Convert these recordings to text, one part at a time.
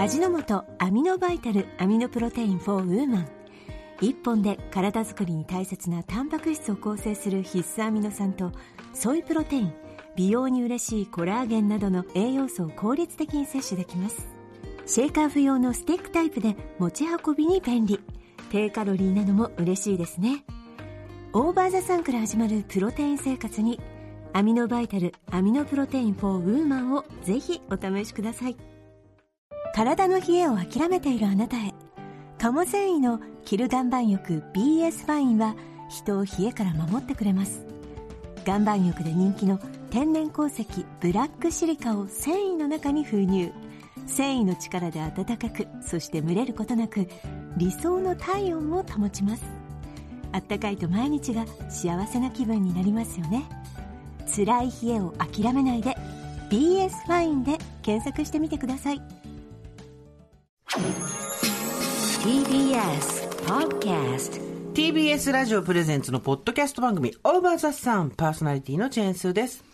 味の素アミノバイタルアミノプロテイン for ウーマン。1本で体づくりに大切なタンパク質を構成する必須アミノ酸とソイプロテイン美容に嬉しいコラーゲンなどの栄養素を効率的に摂取できます。シェイカー不要のスティックタイプで持ち運びに便利。低カロリーなのも嬉しいですね。 OVER THE SUN から始まるプロテイン生活にアミノバイタルアミノプロテイン for ウーマンをぜひお試しください。体の冷えを諦めているあなたへ。鴨繊維のキル岩盤浴 BS ファインは人を冷えから守ってくれます。岩盤浴で人気の天然鉱石ブラックシリカを繊維の中に封入。繊維の力で暖かくそして蒸れることなく理想の体温を保ちます。あったかいと毎日が幸せな気分になりますよね。辛い冷えを諦めないで BS ファインで検索してみてください。TBS Podcast TBS ラジオプレゼンツのポッドキャスト番組オーバーザさんパーソナリティのチェーンスーです。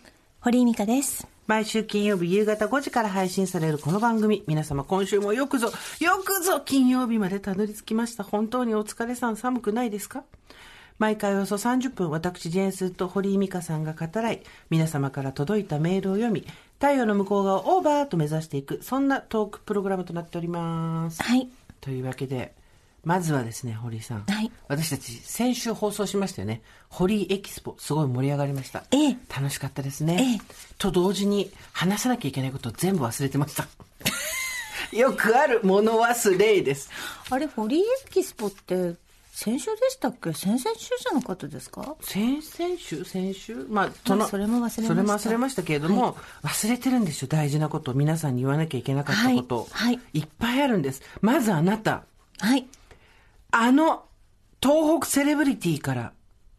堀井美香です。毎週金曜日夕方5時から配信されるこの番組。皆様今週もよくぞよくぞ金曜日までたどり着きました。本当にお疲れさん寒くないですか？毎回およそ30分私ジェーンスーと堀井美香さんが語らい皆様から届いたメールを読み太陽の向こう側をオーバーと目指していくそんなトークプログラムとなっております。はい。というわけでまずはですね堀井さん、はい。私たち先週放送しましたよね。堀井エキスポすごい盛り上がりました。ええ。楽しかったですね、と同時に話さなきゃいけないことを全部忘れてました。よくある物忘れです。あれ堀井エキスポって先週でしたっけ？先々週じゃなかったですか？先々週？先週？まあその、まあそれも忘れました。それも忘れましたけれども、忘れてるんですよ。大事なこと。を皆さんに言わなきゃいけなかったこと。を、はい。はいっぱいあるんです。まずあなた。はい。あの東北セレブリティから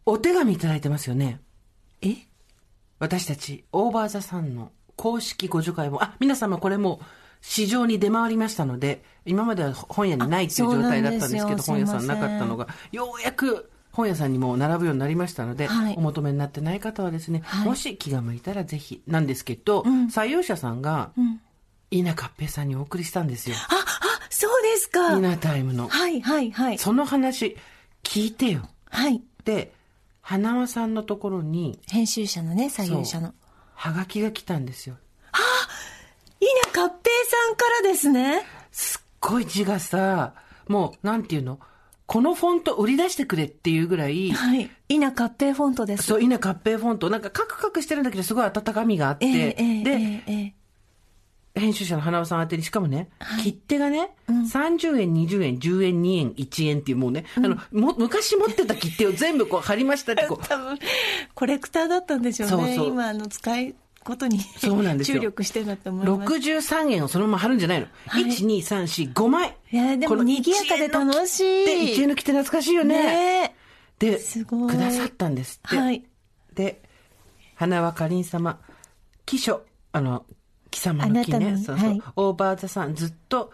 お手紙いただいてますよね。え？私たちオーバーザさんの公式ご助会も。あ皆様これもう市場に出回りましたので今までは本屋にないっていう状態だったんですけど本屋さんなかったのがようやく本屋さんにも並ぶようになりましたので、はい。お求めになってない方はですね、はい。もし気が向いたらぜひなんですけど、採用者さんが、稲かっぺいさんにお送りしたんですよ。ああそうですか。稲タイムの。はいはいはい。その話聞いてよ。はい。で花輪さんのところに編集者のね採用者の。はがきが来たんですよ稲かっぺいさんからですね。すっごい字がさ、もう、なんていうの？このフォント売り出してくれっていうぐらい、はい。稲かっぺいフォントです。そう、稲合併フォント、なんかカクカクしてるんだけど、すごい温かみがあって、ええええで、ええええ。編集者の花輪さん宛てに、しかもね、切手がね、30円、20円、10円、2円、1円っていうもうね、あの、も、昔持ってた切手を全部こう貼りましたってこう、多分コレクターだったんでしょうね。そうそう。今あの使いことにそうなんですよ。注力してんだと思います。63円をそのまま貼るんじゃないの。はい。1、2、3、4、5枚。いやでも賑やかで楽しい。で、1円の切手懐かしいよね。ね。で、くださったんですって。はい。で、花輪かりん様、貴書、あの、貴様の貴ね、そうそう、はい。オーバーザさん、ずっと、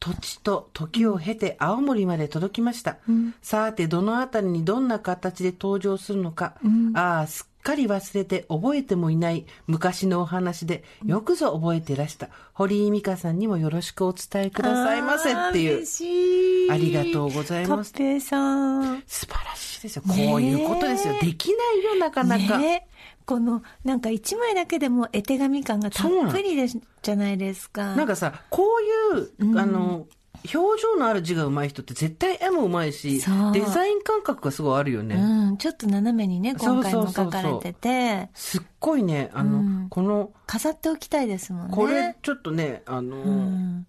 土地と時を経て青森まで届きました。さて、どのあたりにどんな形で登場するのか、ああ、すっかり忘れて覚えてもいない昔のお話で、よくぞ覚えていらした、堀井美香さんにもよろしくお伝えくださいませっていう。嬉しい。ありがとうございます。かっぺいさん。素晴らしいですよ。こういうことですよ。できないよ、なかなか。ねこのなんか一枚だけでも絵手紙感がたっぷりですじゃないですか。なんかさ、こういう、あの、表情のある字が上手い人って絶対絵も上手いしデザイン感覚がすごいあるよね。うん、ちょっと斜めにね今回も書かれてて。すっごいね、あの、うん。この、飾っておきたいですもんね。これちょっとね、あの、うん。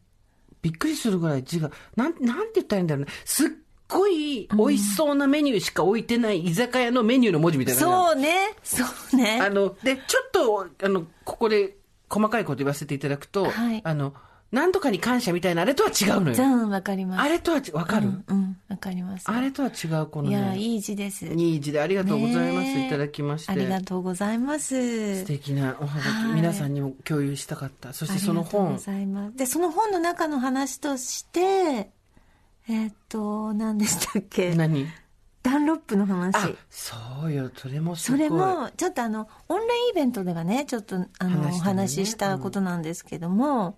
びっくりするぐらい字が、なん、なんて言ったらいいんだろうね。すっごい美味しそうなメニューしか置いてない居酒屋のメニューの文字みたいなそうね。そうね。あの、で、ちょっと、あの、ここで細かいこと言わせていただくと、はい。あの、なんとかに感謝みたいなあれとは違うのよ。うんわかります。あれとはち、わかる、うんうんわかります。あれとは違う、このいやね。いい字です。いい字でありがとうございます。いただきまして。ありがとうございます。素敵なおはがき、はい。皆さんにも共有したかった。そしてその本。ありがとうご、ざいます。でその本の中の話としてえーっと何でしたっけ？何？ダンロップの話。あ、そうよ、それもすそごい。れもちょっとあのオンラインイベントではねちょっとあのお話ししたことなんですけども、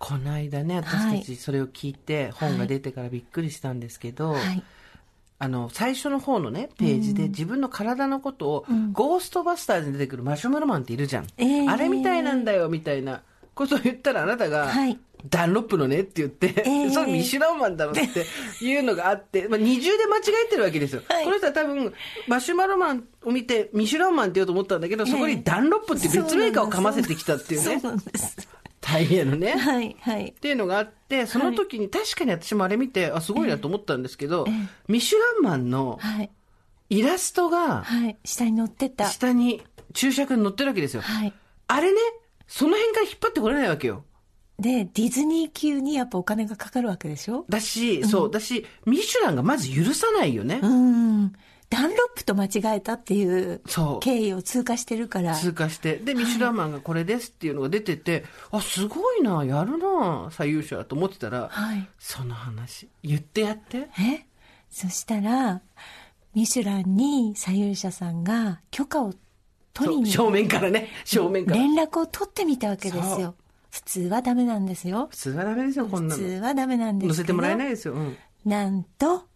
この間ね、私たちそれを聞いて、本が出てからびっくりしたんですけど、はい。あの、最初の方のね、ページで自分の体のことを、ゴーストバスターズに出てくるマシュマロマンっているじゃん。えー。あれみたいなんだよ、みたいなことを言ったらあなたが、はいダンロップのねって言って、えー。それミシュランマンだろって いうのがあって、まあ、二重で間違えてるわけですよ。はい。この人は多分、マシュマロマンを見て、ミシュランマンって言おうと思ったんだけど、そこにダンロップって別メーカーをかませてきたっていうね。そ、うなんです。タイヤのね。はい、はいっ。ていうのがあって、その時に確かに私もあれ見て、あ、すごいなと思ったんですけど、ミシュランマンのはい。イラストがはい。下に乗ってた。下に注釈に載ってるわけですよ。はい。あれね、その辺から引っ張ってこれないわけよ。で、ディズニー級にやっぱお金がかかるわけでしょ？だし、そう、だし、ミシュランがまず許さないよね。うん。ダンロップと間違えたっていう経緯を通過してるから。通過して。で、ミシュランマンがこれですっていうのが出てて、あ、すごいな、やるな、最優秀だと思ってたら、はい。その話、言ってやって。え？そしたら、ミシュランに左右者さんが許可を取りに正面からね、正面から。連絡を取ってみたわけですよ。普通はダメなんですよ。普通はダメですよ、こんなの。普通はダメなんです。乗せてもらえないですよ。うん。なんと、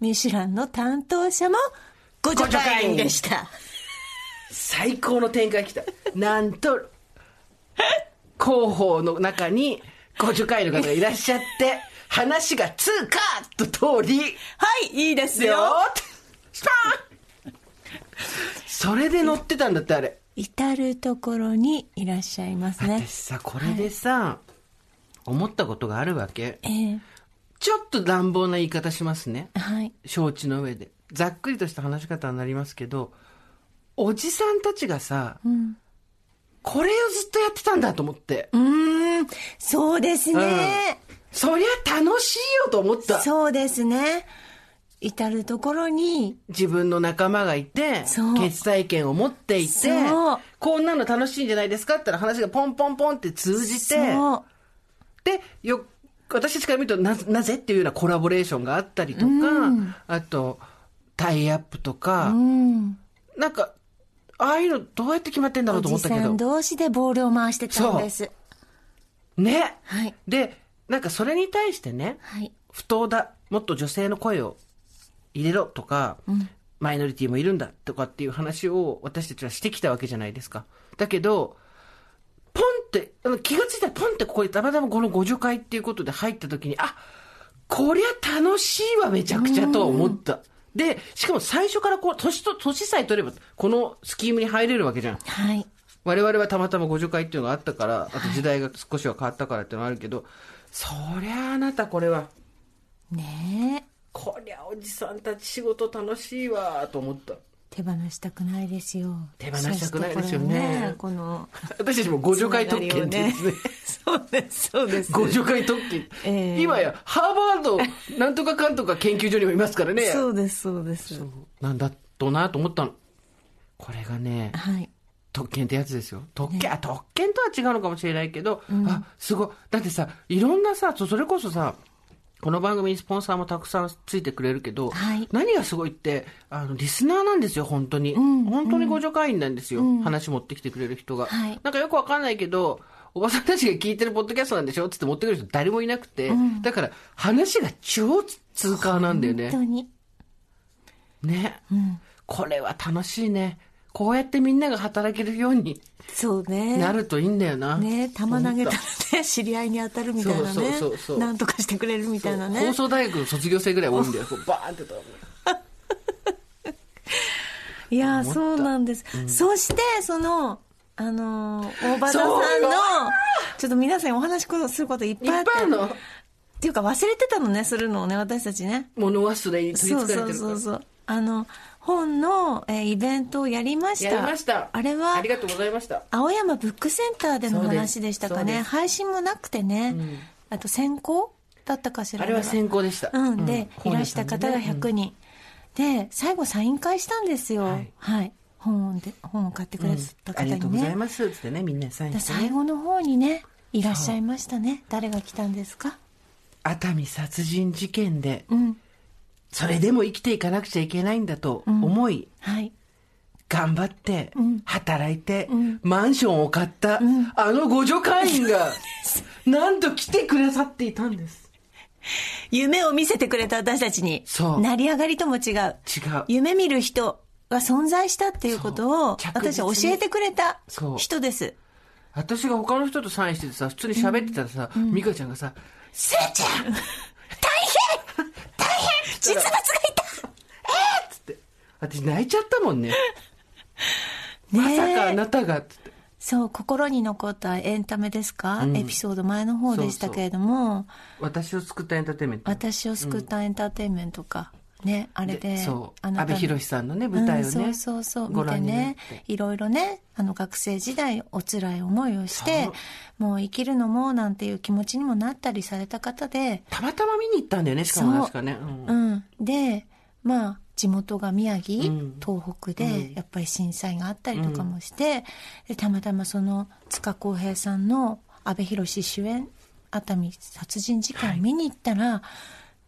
ミシュランの担当者も、ご助会員でした。最高の展開来た。なんと、広報の中に、ご助会の方がいらっしゃって、話がツーカーッと通り、はい、いいですよよ。スパーンそれで乗ってたんだって、あれ。至るところにいらっしゃいますね私。さ、これでさ、思ったことがあるわけ。ええちょっと乱暴な言い方しますね。はい。承知の上で。ざっくりとした話し方になりますけど、おじさんたちがさ、うん。これをずっとやってたんだと思って。うーん、そうですね。そりゃ楽しいよと思った。そうですね。至るところに、自分の仲間がいて決裁権を持っていてこんなの楽しいんじゃないですかって言ったら話がポンポンポンって通じて。で、よ、私たちから見るとな、なぜっていうようなコラボレーションがあったりとか、あと、タイアップとか、うん。なんか、ああいうのどうやって決まってんだろおうと思ったけどじさん。同士でボールを回してたんです。ね。はい。で、なんかそれに対してね、はい。不当だ、もっと女性の声を入れろとか、マイノリティもいるんだとかっていう話を私たちはしてきたわけじゃないですか。だけど、ポンって、気がついたらポンってここにたまたまこの互助会っていうことで入った時に、あ、こりゃ楽しいわめちゃくちゃとは思った。で、しかも最初からこう、年と、年さえ取れば、このスキームに入れるわけじゃん。はい。我々はたまたま互助会っていうのがあったから、あと時代が少しは変わったからっていうのがあるけど、そりゃあなたこれは、ねえ。こりゃおじさんたち仕事楽しいわと思った。手放したくないですよ。手放したくないですよねそしてこの、私たちも互助会特権ってですね。そうです、そうです。互助会特権。ええ今や、ハーバード、なんとかかんとか研究所にもいますからね。そうです、そうです。なんだとなと思ったの。これがね、はい。特権ってやつですよ。特権、あ特権とは違うのかもしれないけど、あ、すごい。だってさ、いろんなさ、そそれこそさ、この番組にスポンサーもたくさんついてくれるけど、はい何がすごいって、あの、リスナーなんですよ、本当に。本当に互助会員なんですよ。話持ってきてくれる人が。はいなんかよくわかんないけど、おばさんたちが聞いてるポッドキャストなんでしょ？つって持ってくる人誰もいなくて、だから話が超通過なんだよね本。当に。ね、これは楽しいね。こうやってみんなが働けるようにそうね。なるといいんだよな。ね球投げたらね、知り合いに当たるみたいなね。そうそうそうそうなんとかしてくれるみたいなね。放送大学の卒業生ぐらい多いんだよ。バーンってと。いやそうなんです。そして、その、あのー大場田さんのちょっと皆さんにお話しすることいっぱいあって。いっぱいあるの？っていうか忘れてたのね、するのをね、私たちね。物忘れに取りそうそう憑かれてるから。そうそう。あの、本の、えーイベントをやりました。やりました。あれはあり、がとうございました。青山ブックセンターでの話でしたかね。配信もなくてね。あと先行だったかしら。あれは先行でした。うん。で、いらした方が100 100人。で、最後サイン会したんですよ。ははいい。本で、本を買ってくれた方にありがとうございね。ます。つってね、みんなサイン。最後の方にね、いらっしゃいましたね。誰が来たんですか？熱海殺人事件で、うん。それでも生きていかなくちゃいけないんだと思い、はい。頑張って、働いて、ん。マンションを買った、あの互助会員が、なんと来てくださっていたんです。夢を見せてくれた私たちに、そう。成り上がりとも違う。違う。夢見る人が存在したっていうことを、私は教えてくれた人です。私が他の人とサインしててさ、普通に喋ってたらさ、美香ちゃんがさ、せいちゃん実物がいたつって。私泣いちゃったもんね。まさかあなたが、つって。そう、心に残ったエンタメですか、うんエピソード前の方でしたけれども、私を救ったエンターテインメント。私を救ったエンターテインメントか。ね、あれで、そう。安倍博さんのね、舞台をね。うんそうそうそう見てねていろいろねあの学生時代お辛い思いをしてもう生きるのもなんていう気持ちにもなったりされた方で、たまたま見に行ったんだよね、しかも確かね。うん。う。ん、でまあ地元が宮城、うん。東北でうん。やっぱり震災があったりとかもして、でたまたまその塚公平さんの阿部寛主演熱海殺人事件を見に行ったら、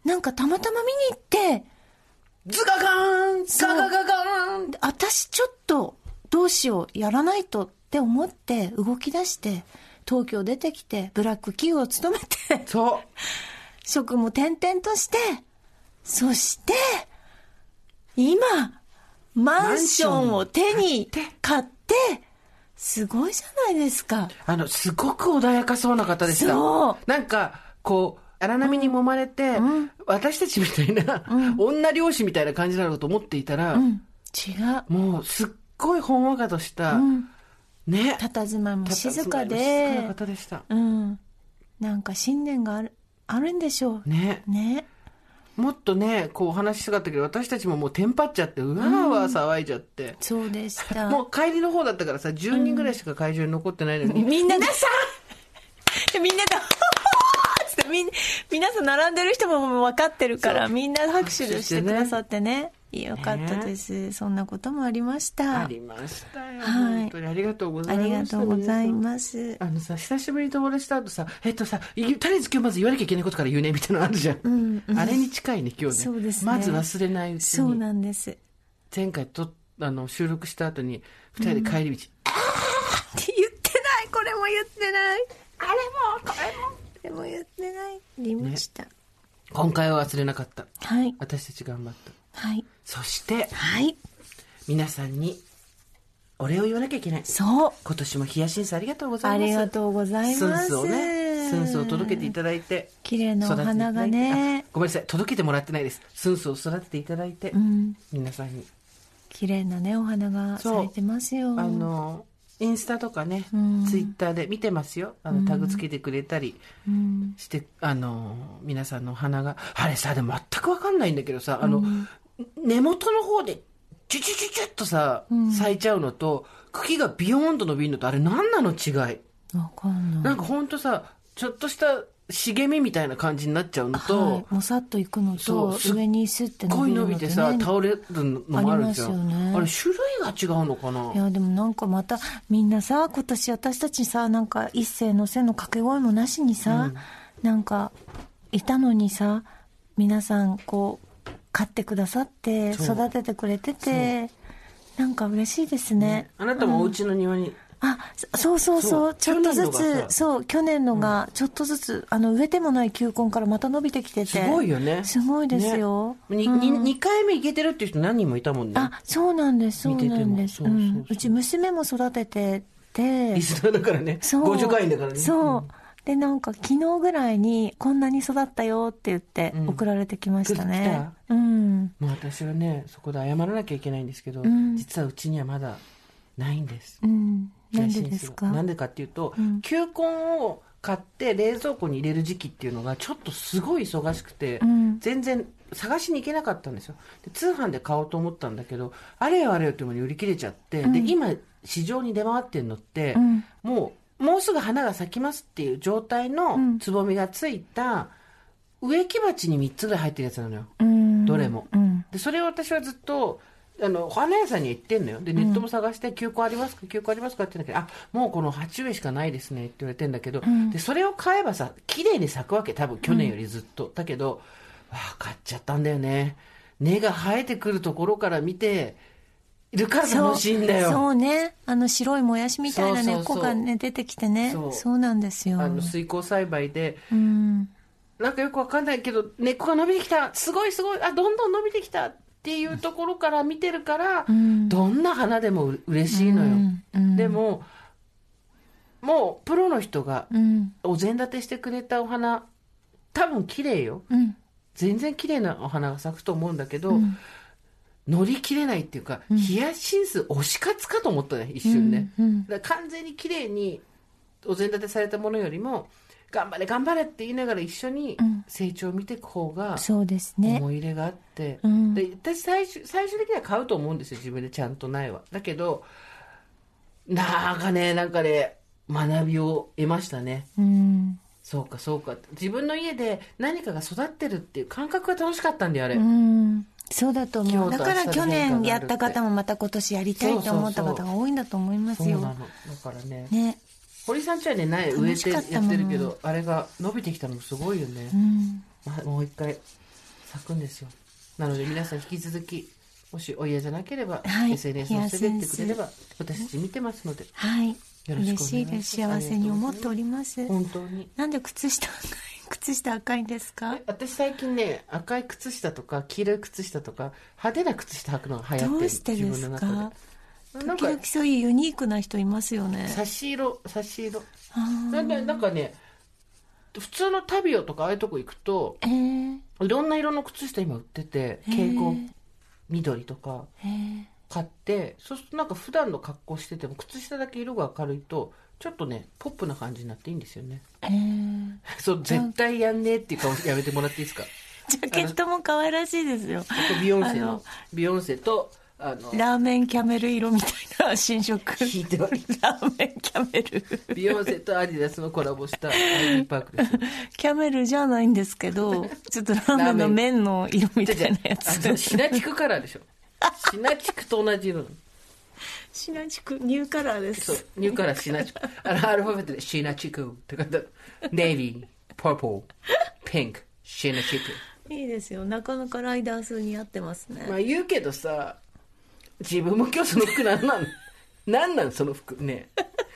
なんかたまたま見に行ってズガガーンガガガガーンで私ちょっとどうしようやらないとって思って動き出して東京出てきてブラック企業を務めてそう。職務転々としてそして今マンションを手に買ってすごいじゃないですかあの、すごく穏やかそうな方でした。なんか、こう、荒波に揉まれて、私たちみたいな、女漁師みたいな感じなのかと思っていたら、うん。違う。もう、すっごいほんわかとした、うん。ね。佇まいも静か静かでな方でした。うん。なんか信念があるあるんでしょう。ね。ね。もっとね、こうお話ししたかったけど、私たちももうテンパっちゃって、うわーわー騒いじゃって。そうでした。もう帰りの方だったからさ、10人ぐらいしか会場に残ってないのに、みんなで、で みんなで、つってみん皆さん並んでる人も分かってるから、みんな拍手でしてくださってね。よかったです。そんなこともありました。ありましたよ。はい本当にありがとうござありがいました。とうございす。ます。あのさ、久しぶりに友達と会うとさ、えっとさ、いとりあえず今日まず言わなきゃいけないことから言うね、みたいなのあるじゃん。んうんあれに近いね、今日ね。そうですねまず忘れないうちそうに。なんです。前回と、あの、収録した後に、二人で帰り道、って言ってないこれも言ってないあれもこれもこれも言ってないありました、今回は忘れなかった。はい私たち頑張った。はいそして、はい皆さんに、お礼を言わなきゃいけない。そう今年もヒヤシンスありがとうござあいます。りがとうございスンますスをね、スンスを届けていただいて。綺麗なお花がねあごめんなさい、届けてもらってないです。スンスを育てていただいて、うん皆さんに。綺麗なねお花が咲いてますよあの、インスタとかね、うんツイッターで見てますよ。あの、タグつけてくれたりうんして、あの、皆さんのお花が。あれさ、でも全くわかんないんだけどさ、あの、根元の方で、チュチュチュチュッとさ、咲いちゃうのと、茎がビヨーンと伸びるのと、あれ何なの違い？わかんないなんかほんとさ、ちょっとした茂みみたいな感じになっちゃうのと、はい、もさっといくのと上にスッてすっごい伸伸びるのと、ね、びてさ、倒れるのもあるじゃん。ね。あれ種類が違うのかな？いやでもなんかまたみんなさ今年私たちさなんか一世の背の掛け声もなしにさ、なんかいたのにさ皆さんこう飼ってくださって育ててくれててなんか嬉しいですね。あなたもお家の庭に、あそそうそうそそう。うちょっとずつそう去年のがちょっとずつ、あの植えてもない球根からまた伸びてきてて。すごいよね。すごいですよ、ね。にうん。に2回目いけてるっていう人何人もいたもんね。あそうなんです。そうなんです。そうち娘も育ててて。リスナーだからね。そう。50回員だからね。そう、でなんか昨日ぐらいにこんなに育ったよって言ってう。ん送られてきました来ねう。んもう。私はね、そこで謝らなきゃいけないんですけど、ん実はう。ちにはまだないんです。う。んなんでですか？なんでかっていうと、うん。球根を買って冷蔵庫に入れる時期っていうのがちょっとすごい忙しくて、うん。全然探しに行けなかったんですよ。で通販で買おうと思ったんだけどあれよあれよっていう間に売り切れちゃって、で今市場に出回ってるのって、うん。もうもうすぐ花が咲きますっていう状態のん。つぼみがついた植木鉢に3つぐらい入ってるやつなのよ。うん。どれも。うん。でそれを私はずっとあの花屋さんには行ってんのよ。でネットも探して「球根ありますか？球根ありますか?」って言うんだけど「あもうこの鉢植えしかないですね」って言われてんだけど、ん。でそれを買えばさ綺麗に咲くわけ多分去年よりずっと、だけどわあ買っちゃったんだよね。根が生えてくるところから見ているから楽しいんだよ。そうね。あの白いもやしみたいな根っこがね、出てきてね。そう。なんですよ。あの水耕栽培で、うん。なんかよくわかんないけど、根っこが伸びてきた、すごいすごい、あ、どんどん伸びてきた。っていうところから見てるから、んどんな花でもう嬉しいのよ。うんうんでも、もうプロの人がうん。お膳立てしてくれたお花、多分綺麗よ。うん。全然綺麗なお花が咲くと思うんだけど、ん乗り切れないっていうか、ヒヤシンス推し活かと思ったね、一瞬ね。だから完全に綺麗にお膳立てされたものよりも、頑張れ頑張れって言いながら一緒にん成長を見ていく方がそうですね。思い入れがあって、うんで私最終最終的には買うと思うんですよ自分でちゃんと苗はだけどなんかねなんかね学びを得ましたねうん。そうかそうか自分の家で何かが育ってるっていう感覚が楽しかったんだよあれ、うん。そうだと思う。だから去年やった方もまた今年やりたいと思った方が多いんだと思いますよ。だからねね。堀さんちはね苗植えてやってるけどあれが伸びてきたのすごいよね、うん。まもう一回咲くんですよ。なので皆さん引き続きもしお嫌じゃなければ、はい。SNS を捨ててってくれれば私たち見てますのではい。よろしくお願い嬉します。しいです。幸せに思っております。本当に。なんで靴下靴下赤いんですか？え私最近ね赤い靴下とか黄色い靴下とか派手な靴下履くのが流行ってる。どうしてです自分のか中で。なんか時々そういうユニークな人いますよね。差し色差し色。なんでなんかね普通のタビオとかああいうとこ行くとえー、いろんな色の靴下今売ってて蛍光緑とかえー、買ってそうするとなんか普段の格好してても靴下だけ色が明るいとちょっとねポップな感じになっていいんですよね。えー、そう絶対やんねえっていう顔やめてもらっていいですか？ジャケットも可愛らしいですよ。ビヨンセのビヨンセとあのラーメンキャメル色みたいな新色。聞いてはいラーメンキャメル。ビヨンセとアディダスのコラボしたアイビーパークですキャメルじゃないんですけど、ちょっとラーメンの麺の色みたいなやあつ。シナチクカラーでしょシナチクと同じ色シナチク、ニューカラーでそうす。ニューカラーシナチクあのアルファベットでシナチクって書いてネイビーパープルピンクシナチクいいですよ。なかなかライダースに合ってますね。まあ言うけどさ自分も今日その服なんなん？なんなん？その服。ね。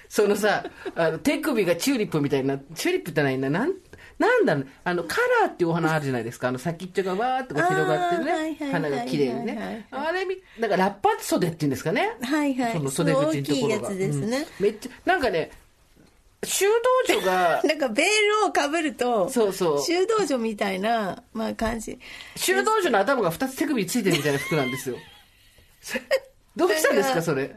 そのさあの手首がチューリップみたいな。チューリップってないな。なんなんだろうあのカラーっていうお花あるじゃないですか。あの先っちょがわーっとこう広がってるね、花が綺麗にね。あれみなんかラッパー袖っていうんですかね。はいはい。その袖口のところが。その大きいやつですね。うん。めっちゃなんかね修道女が なんかベールをかぶると、そうそう。修道女みたいな、まあ感じ。修道女の頭が2つ手首についてるみたいな服なんですよ どうしたんですかそれ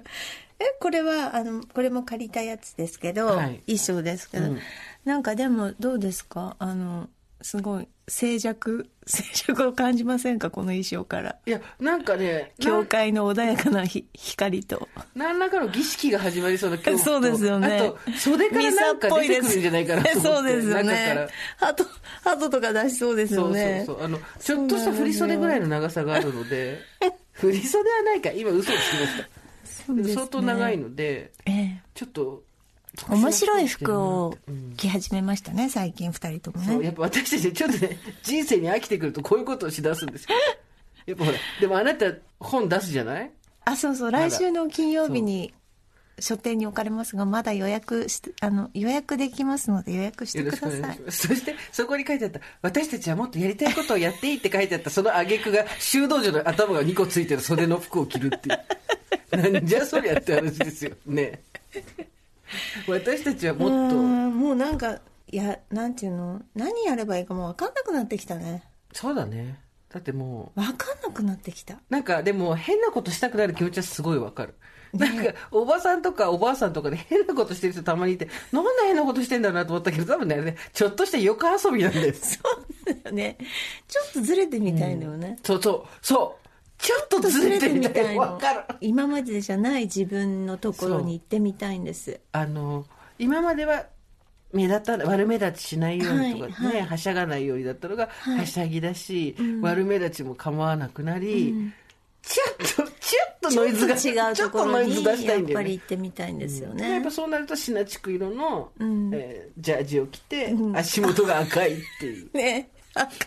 え、これは、あの、これも借りたやつですけど、はい。衣装ですけど、うん。なんかでもどうですか？あの、すごい静寂、静寂を感じませんか？この衣装から。いやなんかねな教会の穏やかなひ光と。何らかの儀式が始まりそうな恐怖とそうですよね。あと袖からなんか出てくるんじゃないかなと思って そうですよね。ハト、ハトとか出しそうですそうそうよね。そう。あのちょっとした振り袖ぐらいの長さがあるので振り袖はないか。今嘘をつきました。そうですね。相当長いのでええ。ちょっと面白い服をうん。着始めましたね、最近二人ともね。そうやっぱ私たちちょっとね人生に飽きてくるとこういうことをしだすんですよやっぱほらでもあなた本出すじゃない？あ、そうそう、だ来週の金曜日に書店に置かれますが、まだ予約して、あの、予約できますので予約してくださいい。そして、そこに書いてあった、私たちはもっとやりたいことをやっていいって書いてあった、その挙句が、修道女の頭が2個ついてる袖の服を着るっていう。なんじゃそりゃって話ですよ。ね。私たちはもっと、もうなんか、いや、なんていうの、何やればいいかもう分かんなくなってきたね。そうだね。だってもう、分かんなくなってきた。なんかでも変なことしたくなる気持ちはすごいわかる。なんか、おばさんとかおばあさんとかで 変なことしてる人たまにいて、なんで変なことしてんだろうなと思ったけど、多分ね、ちょっとした横遊びなんです。そうだよね。ちょっとずれてみたいのよね。そうそう、そう。ちょっとずれてみたい。わかる。今までじゃない自分のところに行ってみたいんです。あの今までは目立た悪目立ちしないようにとかね、はいはいはしゃがないようにだったのが、いはしゃぎだし、悪目立ちも構わなくなり、ちょっとちょっとノイズがちょっと違うところちょっとノイズに出したやっぱいんだよねり行ってみたいんですよね。やっぱそうなるとシナチク色の、んえージャージを着て、足元が赤いっていう ね。赤い。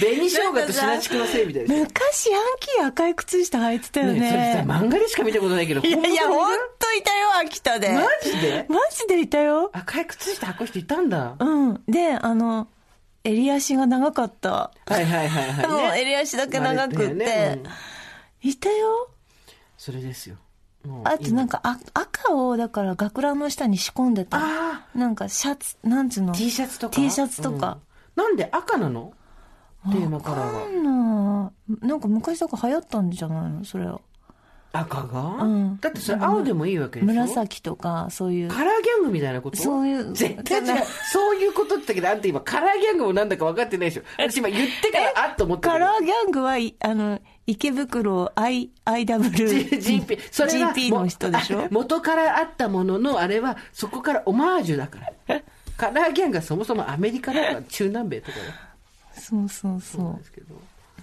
紅生姜とシナチクのせいみたいな。ね、昔ヤンキー赤い靴下履いてたよね。それさ、漫画でしか見たことないけど、いやいや、ほんといたよ、秋田で。マジで？マジでいたよ。赤い靴下履く人いたんだ。うん。で、あの、襟足が長かった。はいはいはいはい、ね。もう襟足だけ長くって。ねうん、いたよ。それですよ。あとなんかあ赤をだから学ランの下に仕込んでた。なんかシャツ、なんつうの ?T シャツとか ?T シャツとか。うん、なんで赤なの？テーマカラーは。なんか昔とか流行ったんじゃないの？それは。赤が、うん、だってそれ青でもいいわけでしょ？紫とか、そういう。カラーギャングみたいなこと？そういう。絶対違う。そういうことって言ったけど、あんた今カラーギャングもなんだか分かってないでしょ。私今言ってからあっと思ってカラーギャングは、あの、池袋 I、IW。GP。それは GP の人でしょ？元からあったものの、あれはそこからオマージュだから。カラーギャングはそもそもアメリカとか中南米とかそうそうそう。そうですけど。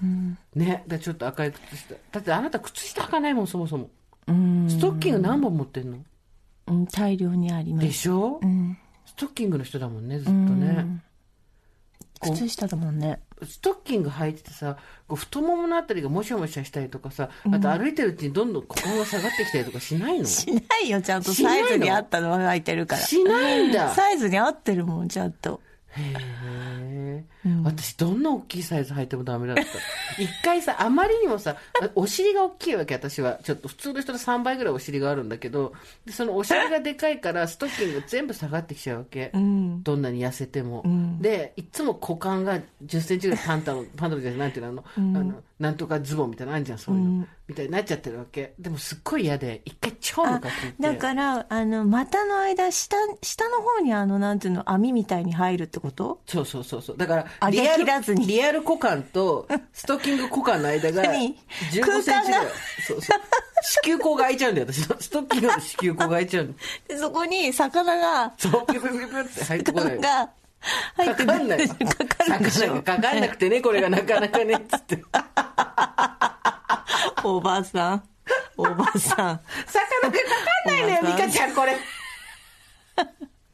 うん、ね。だちょっと赤い靴下。だってあなた靴下履かないもんそもそも。ストッキング何本持ってんの、うん、大量にあります。でしょ、うん、ストッキングの人だもんねずっとね、靴下だもんね。ストッキング履いててさこう太もものあたりがもしゃもしゃしたりとかさあと歩いてるうちにどんどん股間が下がってきたりとかしないの？しないよちゃんと。サイズに合ったのは履いてるから。しないんだ。サイズに合ってるもんちゃんと。へえ、うん、私どんな大きいサイズ履いてもダメだった。一回さあまりにもさお尻が大きいわけ私は。ちょっと普通の人の3倍ぐらいお尻があるんだけどでそのお尻がでかいからストッキング全部下がってきちゃうわけ、うん、どんなに痩せても、うん、でいつも股間が1 0ンチぐらいパンタロンパンタロンじゃないなんていうの,、あのなんとかズボンみたいなのあるじゃんそういうの、みたいになっちゃってるわけ。でもすっごい嫌で一回超ムカついて。だからあの股の間下下の方にあのなんていうの網みたいに入るってこと？そうそうそうそう。だからリアルリアル股間とストッキング股間の間が 15センチぐらい。そうそう。子宮口が開いちゃうんだよ私。のストッキングの子宮口が開いちゃう でそこに魚がそうピュピュピュピュって入ってこないが入ってかかんない。かかるでしょかかんなくてねこれがなかなかねつって。おばさん。おばさん。魚がかかんないのよ美香ちゃんこれ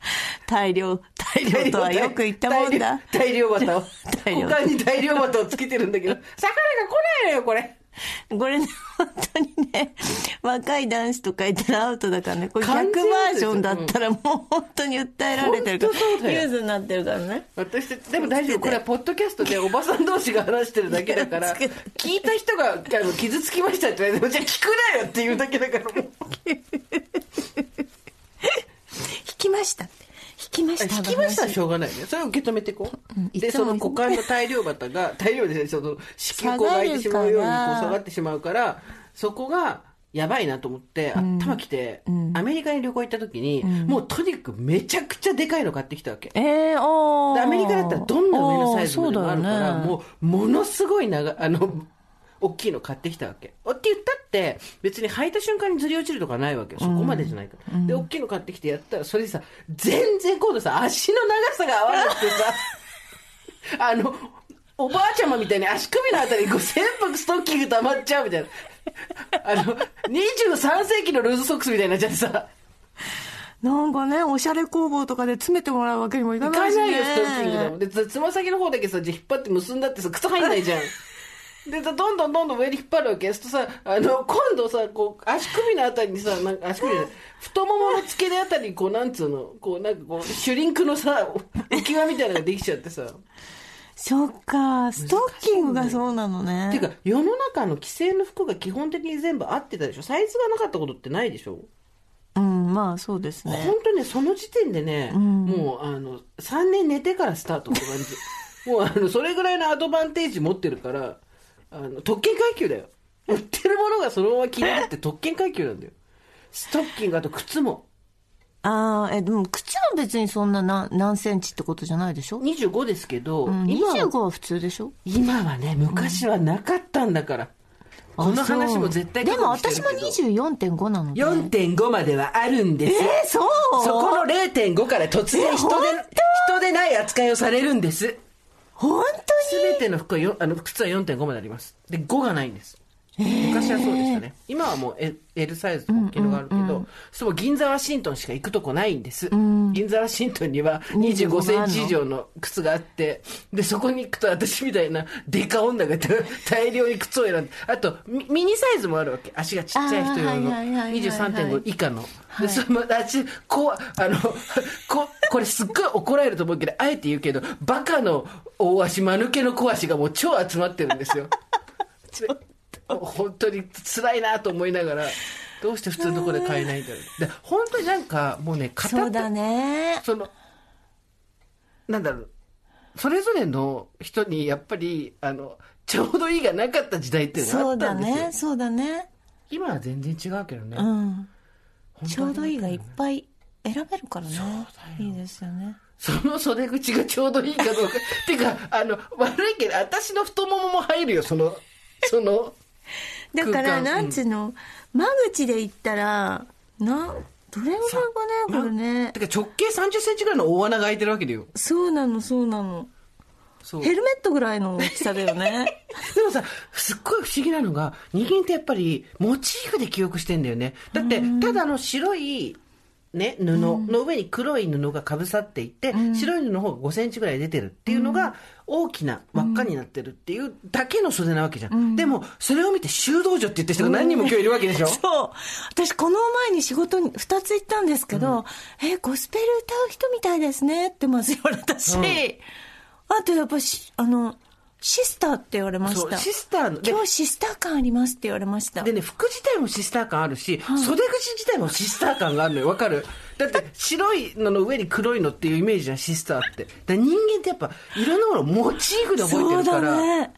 大量大量とはよく言ったもんだ。大量綿を。他に大量綿をつけてるんだけど 魚が来ないのよこれ。これね、本当にね、若い男子とかいたらアウトだからね、これ逆バージョンだったらもう本当に訴えられてるから、ニュースになってるからね。私、でも大丈夫、これはポッドキャストでおばさん同士が話してるだけだから、聞いた人があの傷つきましたって言われても、じゃあ聞くなよって言うだけだから、もう。引きました。引きました。引きましたらしょうがないね。それを受け止めていこう。うん、で、その股間の大量綿が、大量でその子宮口が開いてしまうようにこう下がってしまうから、そこが、やばいなと思って、頭きて、うん、アメリカに旅行行った時に、うん、もうとにかくめちゃくちゃでかいの買ってきたわけ。えー、おアメリカだったらどんな上のサイズもあるから、ね、もう、ものすごい長、あの、大きいの買ってきたわけ。って言ったって、別に履いた瞬間にずり落ちるとかないわけよ。そこまでじゃないから。うん、で、大きいの買ってきてやったら、それでさ、全然今度さ、足の長さが合わなくてさ、あの、おばあちゃまみたいに足首のあたりにこう全部ストッキング溜まっちゃうみたいな。あの、23世紀のルーズソックスみたいになっちゃってさ。なんかね、おしゃれ工房とかで詰めてもらうわけにもいかないし、ね。いかないよ、ストッキングでも。で、つま先の方だけさ、じゃ引っ張って結んだってさ、靴入んないじゃん。で、どんどんどんどん上に引っ張るわけ。するとさ、あの、今度さ、こう、足首のあたりにさ、なんか足首で、太ももの付け根あたりに、こう、なんつうの、こう、なんかこう、シュリンクのさ、浮き輪みたいなのができちゃってさ。そっか、ストッキングがそうなのね。ていうか、世の中の既製の服が基本的に全部合ってたでしょサイズがなかったことってないでしょうん、まあそうですね。本当ね、その時点でね、うん、もう、あの、3年寝てからスタートって感じ。もう、あの、それぐらいのアドバンテージ持ってるから、あの、特権階級だよ。売ってるものがそのまま着れるって特権階級なんだよ。ストッキング、あと靴も。ああ、え、でも靴は別にそんな何何センチってことじゃないでしょ ?25 ですけど、うん、25は普通でしょ？今はね、昔はなかったんだから。うん、この話も絶対でも私も24.5なので。4.5まではあるんです。えー、そう？そこの0.5から突然人で、人でない扱いをされるんです。本当に？すべての服はよあの靴は4.5まであります。で、5がないんです。昔はそうでしたね。今はもう L, L サイズとか大きいのがあるけど、そう銀座ワシントンしか行くとこないんです。銀座ワシントンには25センチ以上の靴があって、で、そこに行くと私みたいなデカ女が 大量に靴を選んで、あとミミニサイズもあるわけ。足がちっちゃい人用のあーはいはいはいはい23.5以下の。で、その、あち、こう、あの、こ、これすっごい怒られると思うけど、あえて言うけど、バカの大足、間抜けの小足がもう超集まってるんですよ。本当に辛いなと思いながら、どうして普通のとこで買えないんだろう。で、本当になんか、もうね、片手そうだね。その、なんだろう、それぞれの人にやっぱり、あの、ちょうどいいがなかった時代っていうのがあそうだったんですよ。ね。そうだね。今は全然違うけどね。うん。ちょうどいいがいっい。ぱい選べるからねいいですよね。その袖口がちょうどいいかどうか。てか、あの、悪いけど、私の太ももも入るよ、その、その、だから、なんつうの、間口で言ったら、な、どれぐらいかね、これねて。か直径30センチぐらいの大穴が開いてるわけだよ。そうなの、そうなの。ヘルメットぐらいの大きさだよね。でもさ、すっごい不思議なのが、人間ってやっぱりモチーフで記憶してんだよね。だって、ただの白い、ね、布の上に黒い布がかぶさっていて、白い布の方が5センチぐらい出てるっていうのが、大きな輪っかになってるっていうだけの袖なわけじゃん。でも、それを見て修道女って言った人が何人も今日いるわけでしょ、そう。私、この前に仕事に2つ行ったんですけど、え、ゴスペル歌う人みたいですねってまず言われたし、あとやっぱし、あの、シスターって言われました。そうシスターので今日シスター感ありますって言われました。でね、服自体もシスター感あるし、袖口自体もシスター感があるのよ。わかる？だって、白いのの上に黒いのっていうイメージじゃん、シスターって。だ人間ってやっぱ、いろんなものをモチーフで覚えてそうるから。だね。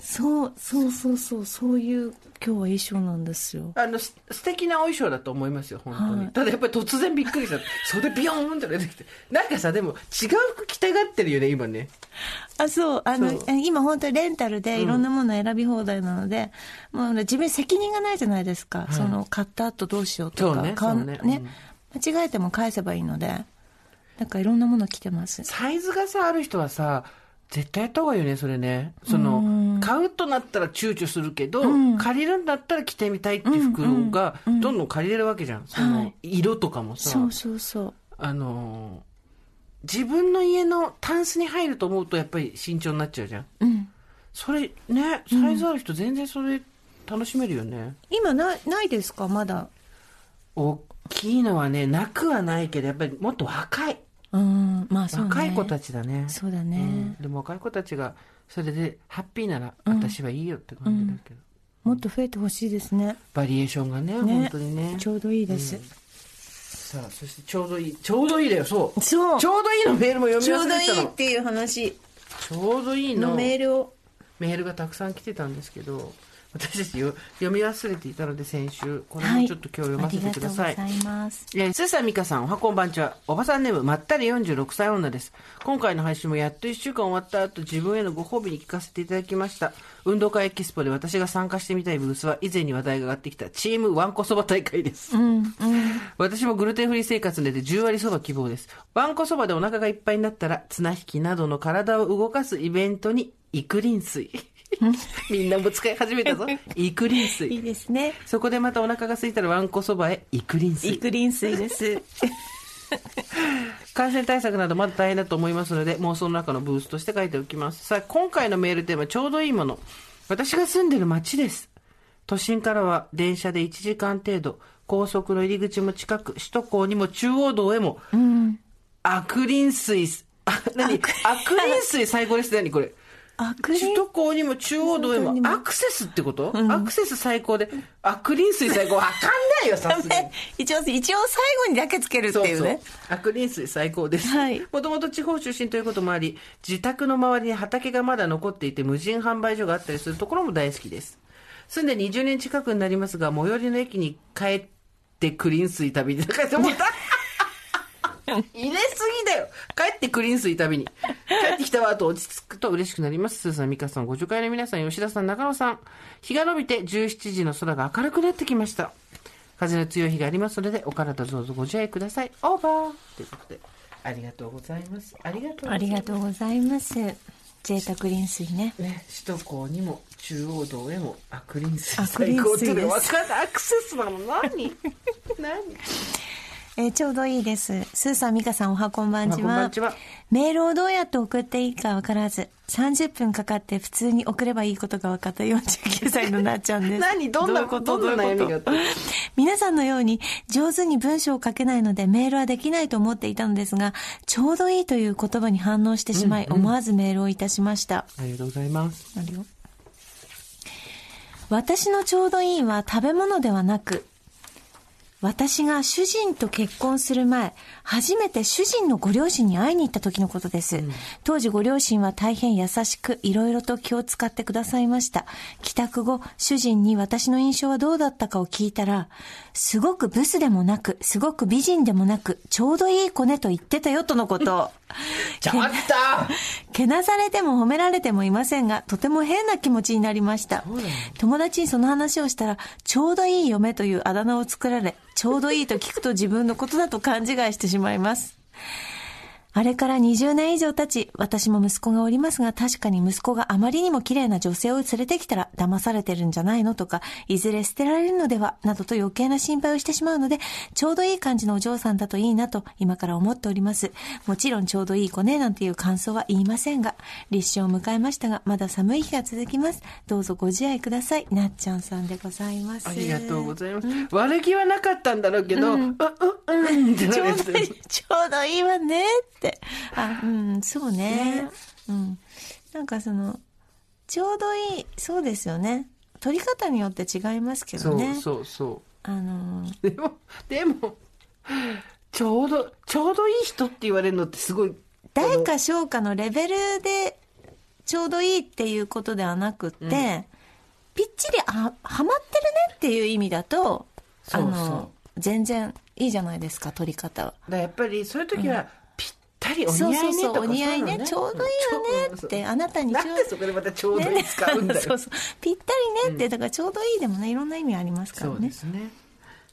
そう、そうそうそう、そういう今日は衣装なんですよ。あの、す素敵なお衣装だと思いますよ、本当に。はいただやっぱり突然びっくりした。袖ビヨーンって出てきて。なんかさ、でも違う服着たがってるよね、今ね。あ、そう。あのそう、え今本当にレンタルでいろんなもの選び放題なので、もう自分に責任がないじゃないですか。その、買った後どうしようとか。そうねね間違えても返せばいいので、なんかいろんなもの着てます。サイズがさ、ある人はさ、絶対やった方がいいよね、それね。その、買うとなったら躊躇するけど、借りるんだったら着てみたいっていう服が、どんどん借りれるわけじゃん。そはのい、色とかもさ。そうそうそう。あのー自分の家のタンスに入ると思うとやっぱり慎重になっちゃうじゃん。うん。それ、ね、サイズある人全然それ楽しめるよね。今な、ないですか？まだ。大きいのはね、なくはないけど、やっぱりもっと若い。うん、まあそうね。若い子たちだね。そうだね。うんでも若い子たちがそれでハッピーなら私はいいよって感じだけど。もっと増えてほしいですね。バリエーションがね、ね本当にね。ちょうどいいです。さあ、そしてちょうどいい。ちょうどいいだよ、そう。そうちょうどいいのメールも読みちょうど忘れてたの。いいっていう話ちょうどいいののメールを。メールがたくさん来てたんですけど、私たちよ読み忘れていたので先週、これはい。もちょっと今日読ませてください。ありがとうございます。えー、スーさん、ミカさん、おはこんばんちは。おばさんネーム、まったり46歳女です。今回の配信もやっと1週間終わった後、自分へのご褒美に聞かせていただきました。運動会エキスポで私が参加してみたいブースは、以前に話題が上がってきたチームワンコそば大会です。うん、うん。私もグルテンフリー生活で10割そば希望です。ワンコそばでお腹がいっぱいになったら、綱引きなどの体を動かすイベントに、イクリン水。みんなも使い始めたぞ。イクリンい水い。ですね。そこでまたお腹が空いたらワンコそばへ、イクリン水。育林水です。感染対策などまだ大変だと思いますので、妄想の中のブースとして書いておきます。さあ、今回のメールテーマ、ちょうどいいもの。私が住んでる街です。都心からは電車で1時間程度、高速の入り口も近く、首都高にも中央道へも、悪林水、あ、何？悪林水最高です。何これ？悪首林都高にも中央道にもアクセスってこと、アクセス最高で、悪林水最高。わかんないよ、さすがに。一応、一応最後にだけつけるっていうね。そう悪林水最高です。はいもともと地方出身ということもあり、自宅の周りに畑がまだ残っていて無人販売所があったりするところも大好きです。住んで20年近くになりますが、最寄りの駅に帰ってクリーン水旅に、だから思った。入れすぎだよ帰ってクリーン水旅に。帰ってきたわと落ち着くと嬉しくなります。スーさん、ミカさん、ご助会の皆さん、吉田さん、中野さん。日が伸びて17時の空が明るくなってきました。風の強い日がありますので、お体どうぞご自愛ください。オーバーということで、ありがとうございます。ありがとうございます。ありがとうございます。贅沢臨水ね。ね、首都高にも中央道へも悪臨水悪臨水最高って分かアクセスなの？何？何？えーちょうどいいです。スーさん、ミカさん、おはこんばんちは。おはこんばんちはメールをどうやって送っていいかわからず、30分かかって普通に送ればいいことが分かった49歳のなっちゃんです。何？どんなこと？どんなが 皆さんのように上手に文章を書けないのでメールはできないと思っていたのですが、ちょうどいいという言葉に反応してしまい、思わずメールをいたしました。ありがとうございますあるよ。私のちょうどいいは食べ物ではなく、私が主人と結婚する前、初めて主人のご両親に会いに行った時のことです。当時ご両親は大変優しく、いろいろと気を使ってくださいました。帰宅後、主人に私の印象はどうだったかを聞いたら、すごくブスでもなく、すごく美人でもなく、ちょうどいい子ねと言ってたよとのこと。ちょっと けなされても褒められてもいませんが、とても変な気持ちになりました。友達にその話をしたら、ちょうどいい嫁というあだ名を作られ、ちょうどいいと聞くと自分のことだと勘違いしてしまいます。あれから20年以上経ち、私も息子がおりますが、確かに息子があまりにも綺麗な女性を連れてきたら騙されてるんじゃないのとか、いずれ捨てられるのでは、などと余計な心配をしてしまうので、ちょうどいい感じのお嬢さんだといいなと、今から思っております。もちろんちょうどいい子ね、なんていう感想は言いませんが、立春を迎えましたが、まだ寒い日が続きます。どうぞご自愛ください。なっちゃんさんでございます。ありがとうございます、悪気はなかったんだろうけど、うん、うん、うんってなちょうるどいい、ちょうどいいわねって。あ、うん、そうね。うん。なんかその、ちょうどいい、そうですよね。取り方によって違いますけそうどね。そうそあの、うでもでもちょうどちょうどいい人って言われるのってすごい大か小かのレベルでちょうどいいっていうことではなくって、ぴっちりあはまってるねっていう意味だと、あの、全然いいじゃないですか、取り方は。だやっぱりそういう時は、たりお似合いねとかお似合いね、ちょうどいいよねって、あなたにちょうなんでそこでまたちょうどいい使うんだよ、そうそう。ぴったりねって、だからちょうどいいでもね、いろんな意味ありますからそうでね。すね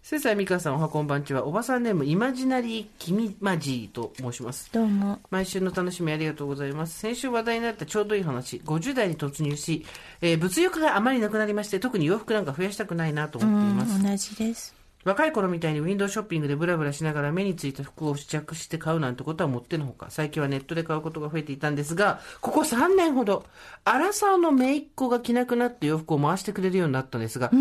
せさ美香さんおはこんばんちはおばさんネームイマジナリーキミマジーと申しますどうも。毎週の楽しみありがとうございます。先週話題になったちょうどいい話、50代に突入し、えー物欲があまりなくなりまして、特に洋服なんか増やしたくないなとう思っています。ん、同じです。若い頃みたいにウィンドウショッピングでブラブラしながら目についた服を試着して買うなんてことはもってのほか、最近はネットで買うことが増えていたんですが、ここ3年ほど、アラサーの姪っ子が着なくなって洋服を回してくれるようになったんですが、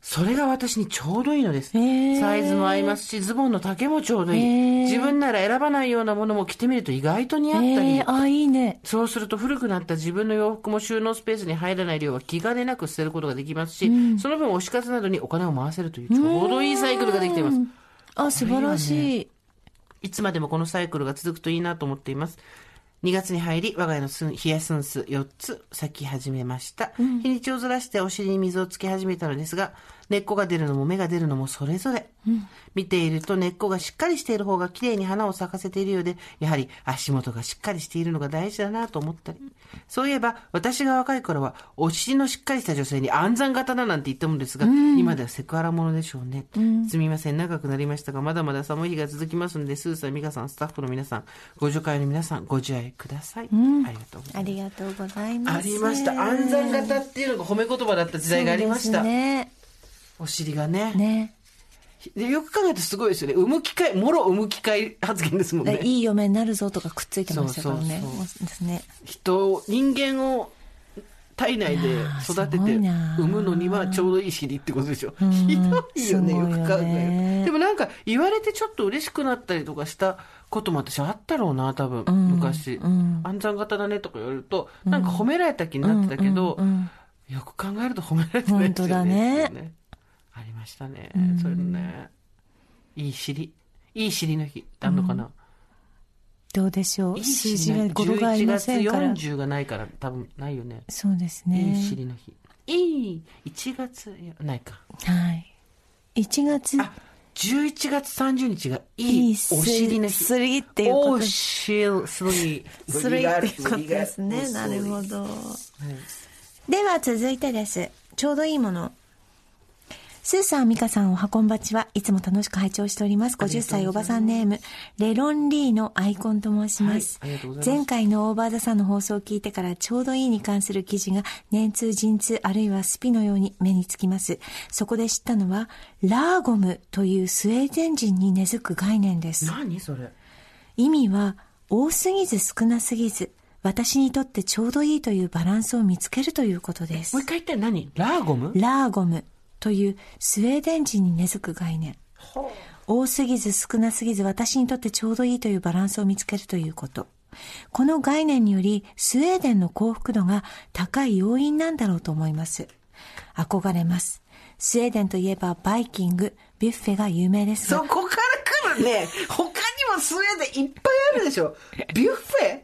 それが私にちょうどいいのです。サイズも合いますし、ズボンの丈もちょうどいい。自分なら選ばないようなものも着てみると意外と似合ったり、えー、あ、いいね。そうすると古くなった自分の洋服も収納スペースに入らない量は気兼ねなく捨てることができますし、その分推し活などにお金を回せるというちょうどいいサイクルができています。あ、素晴らしい。いつまでもこのサイクルが続くといいなと思っています。2月に入り、我が家のスンヒヤスンス4つ咲き始めました。日にちをずらしてお尻に水をつけ始めたのですが、根っこが出るのも芽が出るのもそれぞれ。見ていると根っこがしっかりしている方が綺麗に花を咲かせているようで、やはり足元がしっかりしているのが大事だなと思ったり。そういえば、私が若い頃は、お尻のしっかりした女性に暗算型だなんて言ったものですが、今ではセクハラものでしょうね。すみません、長くなりましたが、まだまだ寒い日が続きますので、スーさん、ミカさん、スタッフの皆さん、ご助会の皆さん、ご自愛ください。ありがとうございます。ありがとうございます。ありました。暗算型っていうのが褒め言葉だった時代がありました。ね。お尻がねね。で。よく考えるとすごいですよね。産む機会、もろ産む機会発言ですもんね。いい嫁になるぞとかくっついてましたからね。そうそうそうですね。人を、人間を体内で育てて産むのにはちょうどいい尻ってことでしょ。ひどいよね、よねよく考えると。でもなんか言われてちょっと嬉しくなったりとかしたことも私あったろうな、多分、昔。暗算型だねとか言われると、なんか褒められた気になってたけど、よく考えると褒められてないですよね。本当だねありましたね。そういうのね。いい尻。いい尻の日あんのかな、どうでしょう。いい数字が尻の日語呂がありませんから11。月40がないから多分ないよね。そうですいいね。尻の日。いい1月、ないか。はい。1月、あ、11月30日がいいいいお尻の日。すりっていうことお尻、スリー。するっていうことですね。なるほど。では続いてです。ちょうどいいもの。スーさん、ミカさん、おはこんばちは。いつも楽しく拝聴しております。50歳おばさんネーム、レロンリーのアイコンと申します。前回のオーバーザさんの放送を聞いてからちょうどいいに関する記事が年通、陣痛、あるいはスピのように目につきます。そこで知ったのは、ラーゴムというスウェーデン人に根付く概念です。何それ？意味は多すぎず少なすぎず私にとってちょうどいいというバランスを見つけるということですもう一回言って何？ラーゴム？ラーゴムというスウェーデン人に根付く概念。多すぎず少なすぎず私にとってちょうどいいというバランスを見つけるということ。この概念によりスウェーデンの幸福度が高い要因なんだろうと思います。憧れます。スウェーデンといえばバイキング。ビュッフェが有名です。がそこから来るね。他にもスウェーデンいっぱいあるでしょ。ビュッフェ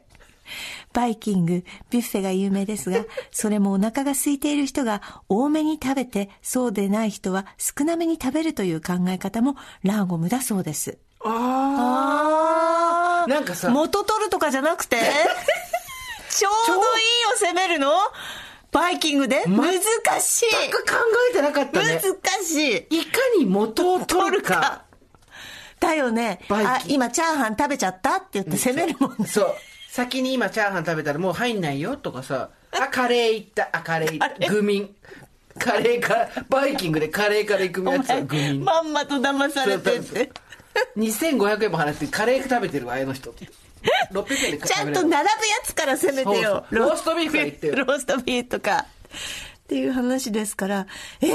バイキング、ビュッフェが有名ですが、それもお腹が空いている人が多めに食べて、そうでない人は少なめに食べるという考え方も lagom だそうです。あー。なんかさ、元取るとかじゃなくて ちょうどいいを攻めるの？バイキングで？難しい全く考えてなかったね。難しいいかに元を取るか。だよね。あ、今チャーハン食べちゃった？って言って攻めるもんね。そう。先に今チャーハン食べたらもう入んないよとかさ、あ、カレー行った、あ、カレー行った、グミン。カレーから、バイキングでカレーから行くやつはグミン。まんまと騙されてって。2500円も払ってカレー食べてるわ、あの人って。600円でちゃんと並ぶやつから攻めてよ。ローストビーフから言ってよローストビーフとか。っていう話ですから、えー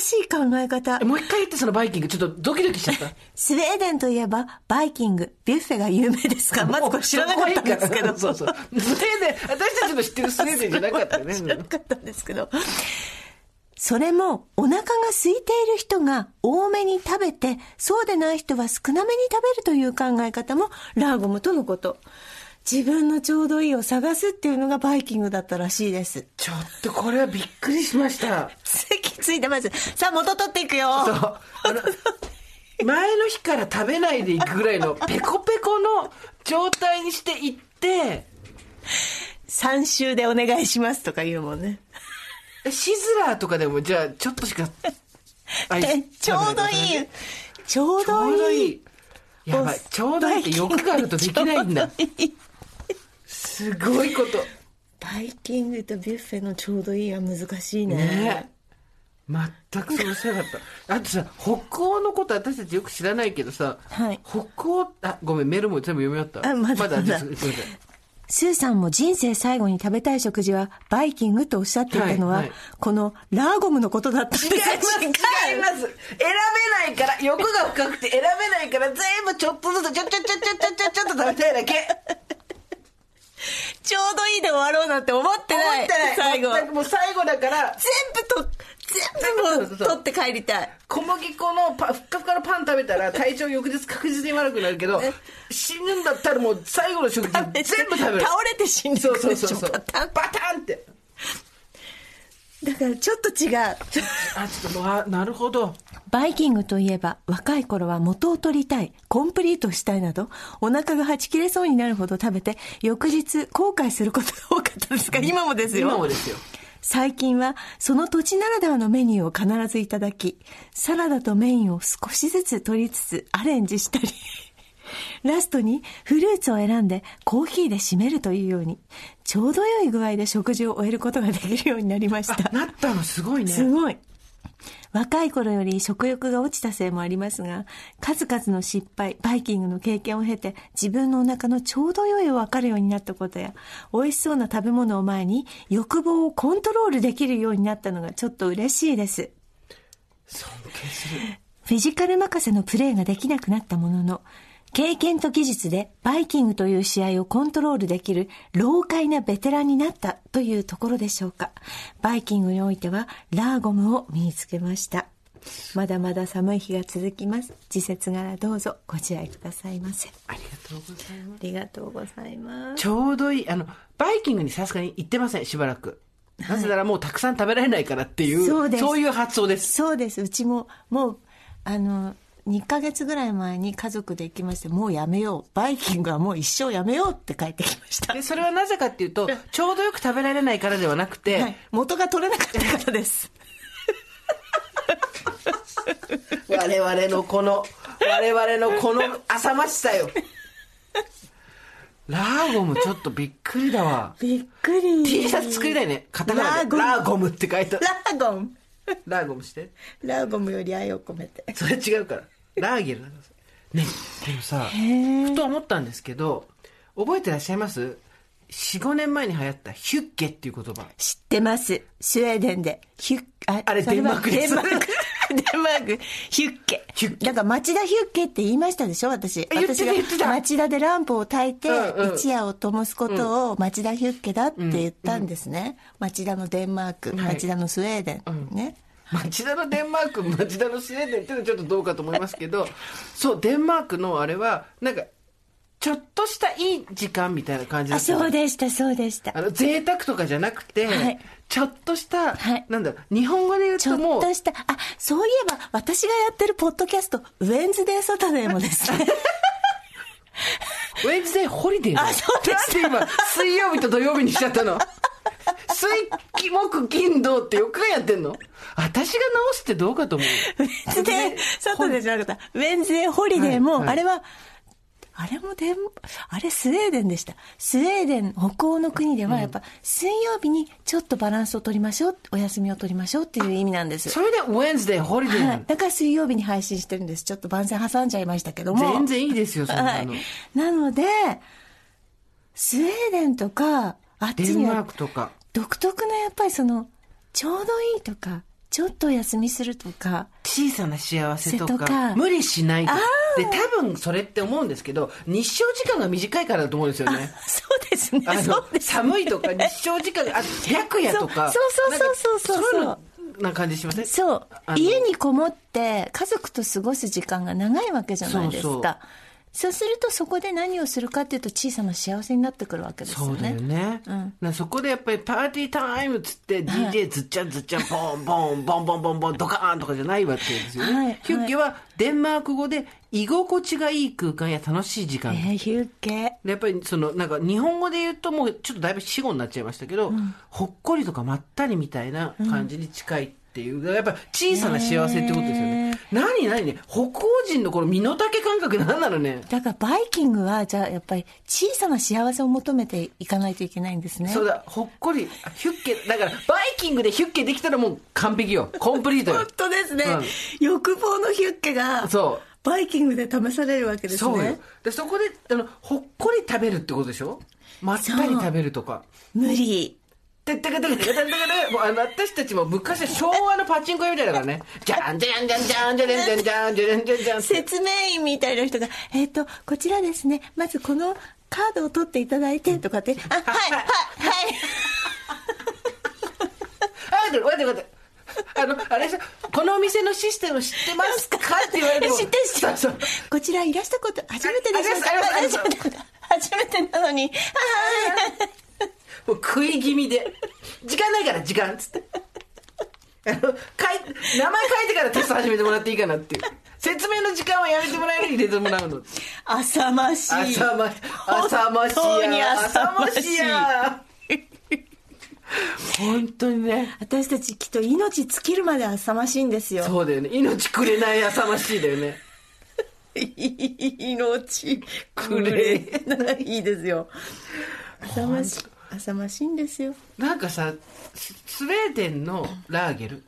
新しい考え方え。もう一回言ってそのバイキング、ちょっとドキドキしちゃった？スウェーデンといえば、バイキング、ビュッフェが有名ですか？まずこれ知らなかったんですけど。そうそう。スウェーデン、私たちの知ってるスウェーデンじゃなかったよね。知らなかったんですけど。それも、お腹が空いている人が多めに食べて、そうでない人は少なめに食べるという考え方も、ラーゴムとのこと。自分のちょうどいいを探すっていうのがバイキングだったらしいです。ちょっとこれはびっくりしました。席ついてます。さあ、元取っていくよ。そう。前の日から食べないでいくぐらいの ペコペコの状態にしていって、3週でお願いしますとか言うもんね。えシズラーとかでもじゃあちょっとしか、ちょうどいい。ちょうちょどいい。うどいい。やばい。ちょうどいいって欲があるとできないんだ。すごいこと。バイキングとビュッフェのちょうどいいは難しいね。ね全くそうしなかった。あとさ、北欧のこと私たちよく知らないけどさ、はい北欧、あ、ごめん、メールも全部読み終わった。あまだまだすいません。スーさんも人生最後に食べたい食事はバイキングとおっしゃっていたのは、はいはいこのラーゴムのことだったんです違います違います選べないから欲が深くて選べないから全部ちょっとずつちょちょちょちょちょちょちょっと食べたいだけちょうどいいで終わろうなんて思ってない。思ってない。最後。もう最後だから。全部と、全部取って帰りたい。小麦粉のパふっかふかのパン食べたら体調翌日確実に悪くなるけど死ぬんだったらもう最後の食事全部食べる。倒れて死んでそうくるでしょ、そうそうそうパタンバタンってだからちょっと違う。あちょっとあなるほどバイキングといえば若い頃は元を取りたい、コンプリートしたいなど、お腹がはち切れそうになるほど食べて、翌日後悔することが多かったですが、今もですよ。今もですよ最近はその土地ならではのメニューを必ずいただき、サラダとメインを少しずつ取りつつアレンジしたり、ラストにフルーツを選んでコーヒーで締めるというように、ちょうど良い具合で食事を終えることができるようになりました。なったの？すごいねすごい。若い頃より食欲が落ちたせいもありますが、数々の失敗、バイキングの経験を経て、自分のお腹のちょうど良いを分かるようになったことや、美味しそうな食べ物を前に欲望をコントロールできるようになったのがちょっと嬉しいです。尊敬するフィジカル任せのプレーができなくなったものの、経験と技術でバイキングという試合をコントロールできる老快なベテランになったというところでしょうか。バイキングにおいては lagom を身につけました。まだまだ寒い日が続きます。時節柄どうぞご自愛くださいませ。ありがとうございますありがとうございます。ちょうどいいあのバイキングにさすがに行ってませんしばらくなぜならもうたくさん食べられないからっていうそうですいう発想ですそうです。うちももう、あの、2ヶ月ぐらい前に家族で行きまして、もうやめよう。バイキングはもう一生やめようって帰ってきました。でそれはなぜかっていうとちょうどよく食べられないからではなくて、はい、元が取れなかったからです。我々のこの我々のこの浅ましさよ。ラーゴムちょっとびっくりだわ。びっくり。T シャツ作りたいね。カタカナで。ラーゴム。ラーゴムって書いてある。ラーゴム。ラーゴムして。ラーゴムより愛を込めて。それ違うからラーゲルだからねでもさへふと思ったんですけど覚えてらっしゃいます？45年前に流行ったヒュッケっていう言葉。知ってます。スウェーデンで。ヒュッああれデンマークです。デンマーク。デンマーク。ヒュッケ。ヒュッケ。だから町田ヒュッケって言いましたでしょ？私。私言ってたが町田でランプを焚いて、うんうん。一夜を灯すことを町田ヒュッケだって言ったんですね、町田のデンマーク、はい。町田のスウェーデン、ね町田のデンマーク町田のスウェーデンっていうのはちょっとどうかと思いますけどそうデンマークのあれはなんかちょっとしたいい時間みたいな感じだあったそうでしたそうでした。あの贅沢とかじゃなくて、はい。ちょっとした、はい。なんだろう日本語で言うちょっともうとしたあそういえば私がやってるポッドキャストウェンズデーサタデーもですね。ウェンズデーホリデーあそうでしたなんで今水曜日と土曜日にしちゃったの水木木金土って4日間やってんの？私が直すってどうかと思う Wednesday Saturday じゃなかった Wednesday holiday も、はいはい。あれはあれもでんあれスウェーデンでした。スウェーデン北欧の国ではやっぱ水曜日にちょっとバランスを取りましょうお休みを取りましょうっていう意味なんです。それで Wednesday holiday はい、だから水曜日に配信してるんです。ちょっと番宣挟んじゃいましたけども。全然いいですよそんはない。の、なのでスウェーデンとかあっデンマーちにはクとか。独特のやっぱりそのちょうどいいとかちょっとお休みするとか小さな幸せとか無理しないとあで多分それって思うんですけど日照時間が短いからだと思うんですよね。そうですね。です寒いとか日照時間があ白夜とか。そうそうそうそうそうそうな感じしません？そう。家にこもって家族と過ごす時間が長いわけじゃないですか。そうそうそうするとそこで何をするかっていうと小さな幸せになってくるわけですよね。そうだよね、なそこでやっぱりパーティータイムっつって DJ ずっちゃんずっちゃんボンボンボンボンボンボンドカーンとかじゃないわけですよね、はいヒュッゲはデンマーク語で居心地がいい空間や楽しい時間、えー、ヒュッケ。でやっぱりそのなんか日本語で言うともうちょっとだいぶ死語になっちゃいましたけど、ほっこりとかまったりみたいな感じに近いっていう、やっぱ小さな幸せってことですよね、何何ね北欧人のこの身の丈感覚何なのね。だからバイキングはじゃあやっぱり小さな幸せを求めていかないといけないんですね。そうだほっこりあヒュッケだからバイキングでヒュッケできたらもう完璧よ。コンプリートよ。本当ですね、うん。欲望のヒュッケがそう。バイキングで試されるわけですそうよ。ねでそこであのほっこり食べるってことでしょ？まったり食べるとか。無理てってかてかてかてかてもうあの私たちも昔は昭和のパチンコ屋みたいだからねじゃんじゃんじゃんじゃんじゃんじゃんじゃんじゃんじゃんじゃん説明員みたいな人が、えっ、と、こちらですね、まずこのカードを取っていただいて、とかって、あ、はい、はい、はい。あ、待って待って待って。あの、あれさ、このお店のシステム知ってますかって言われても。知ってる知ってるそうそうこちらいらしたこと初めてでしょあありますありますあります初めてなのに、はいもう食い気味で。時間ないから、時間っつって。あの、書い、名前書いてからテスト始めてもらっていいかなっていう。説明の時間はやめてもらえるに入れてもらうの。浅ましい。朝ま、朝まし本当にや。浅ましい。本当にね。私たちきっと命尽きるまで浅ましいんですよ。そうだよね。命くれない朝ましいだよね。命くれないですよ。浅ましい。浅ましいんですよ。なんかさススウェーデンのラーゲル、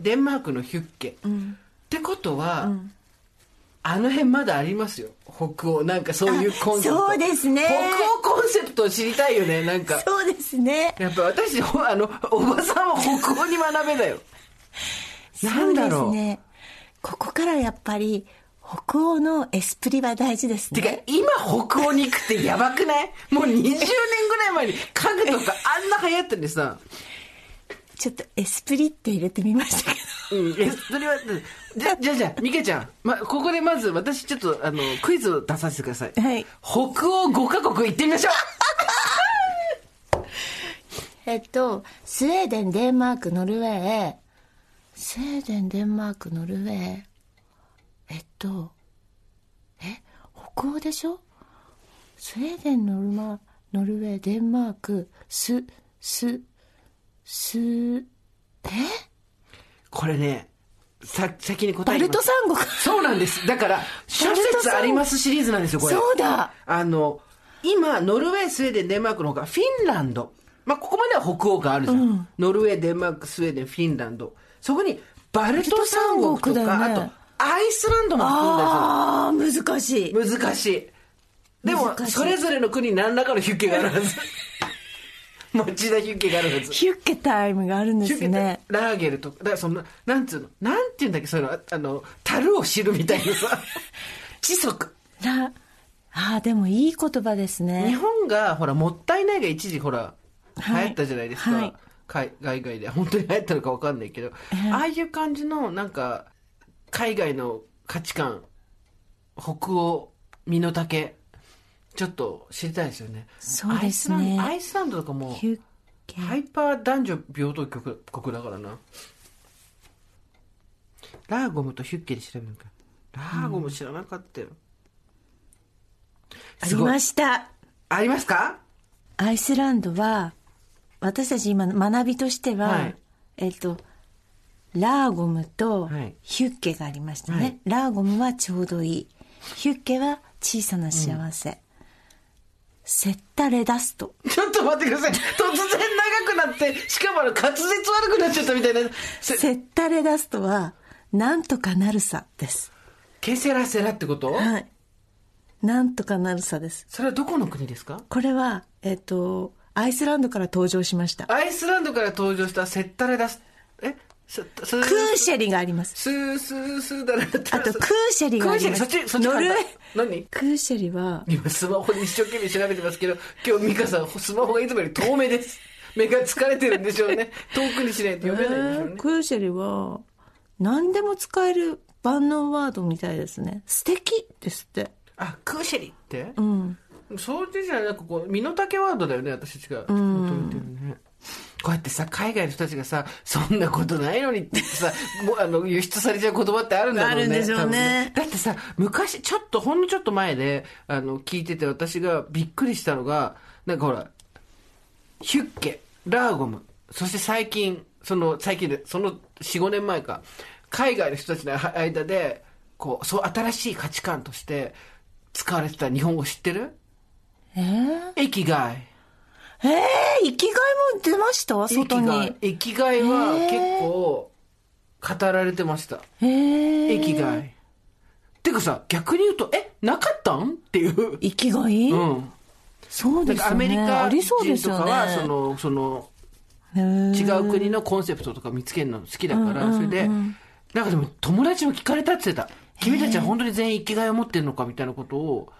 デンマークのヒュッケ、ってことは、あの辺まだありますよ。北欧なんかそういうコンセプト。あそうですね。北欧コンセプトを知りたいよねなんか。そうですね。やっぱ私ほあのおばさんは北欧に学べだよ。なんだろう。そうですね。ここからやっぱり、北欧のエスプリは大事ですてかね。今北欧に行くってやばくない？もう20年ぐらい前に家具とかあんな流行っててさ。ちょっとエスプリって入れてみましたけど。うん、え、それは、じゃ、じゃあじゃあ、ミケちゃん、ま、ここでまず私ちょっと、あの、クイズを出させてください。はい。北欧5カ国行ってみましょう。えっと、スウェーデン、デンマーク、ノルウェー、スウェーデン、デンマーク、ノルウェー、えっと、え、北欧でしょ？スウェーデン、ノルマ、ノルウェー、デンマーク、ス、ス、ス、え？これね、さ先に答バルえますト三国。そうなんです。だから、諸説ありますシリーズなんですよ、これ。そうだ。あの、今、ノルウェー、スウェーデン、デンマークのほか、フィンランド。まあ、ここまでは北欧があるじゃん。ノルウェー、デンマーク、スウェーデン、フィンランド。そこに、バルト三国とか、ねあと、アイスランドも含んだりああ、難しい。難しい。でも、それぞれの国に何らかのヒュッケがあるはず。町田ヒュッケがあるはず。ヒュッケタイムがあるんですね。ラーゲルとか、だからそんな、なんつうの、なんていうんだっけ、そういうの、ああの、樽を知るみたいなさ、知足。ら、ああ、でもいい言葉です日ね。本が、ほら、もったいないが一時、ほら、流はい行ったじゃないですか。はい海海外で。本当に流行ったのか分かんないけど、ああいう感じの、なんか、海外の価値観、北欧、身の丈、ちょっと知りたいですよね。そうですねアイスランドとかも。ハイパー男女平等国国だからな。ラーゴムとヒュッケで調べるのか。ラーゴム知らなかったよ。ありました。ありますか？アイスランドは、私たち今学びとしては、はいえっと、ラーゴムとはいヒュッケがありましたね。はいラーゴムはちょうどいい。ヒュッケは小さな幸せ。セッタレダスト。ちょっと待ってください。突然長くなって、しかもあの滑舌悪くなっちゃったみたいな。せセッタレダストは、なんとかなるさです。ケセラセラってこと？はい。なんとかなるさです。それはどこの国ですか？これは、えっと、アイスランドから登場しました。アイスランドから登場した þetta reddast、えスス koselig があります。スースースーだなあと、 koselig があります。クーシェリそっちそっちノルウェー何？クーシェリは、今スマホで一生懸命調べてますけど、今日美香さんスマホがいつもより遠目です。目が疲れてるんでしょうね。遠くにしないと読めないんでしょうねえー。 koselig は、何でも使える万能ワードみたいですね。素敵ですって。あ、 koselig って？うん。そうじゃなんかこう、身の丈ワードだよね、私たちが求めてるね。こうやってさ、海外の人たちがさ、そんなことないのにってさ、もうあの、輸出されちゃう言葉ってあるんだろうね。あるんでしょうね。だってさ、昔、ちょっと、ほんのちょっと前で、あの、聞いてて私がびっくりしたのが、なんかほら、ヒュッケ、ラーゴム、そして最近、その、最近で、その4、5年前か、海外の人たちの間で、こう、そう、新しい価値観として使われてた日本語知ってる？えー、生きがい。えー、生きがいも出ました？外に。。生きがいは結構語られてました。えー、生きがい。てかさ、逆に言うと、え、なかったん？っていう。生きがい、うん。そうですよね。メリカ。人とかは、その、その、へー違う国のコンセプトとか見つけるの好きだから、それで、なんかでも友達も聞かれたって言ってた。君たちは本当に全員生きがいを持ってるのかみたいなことを、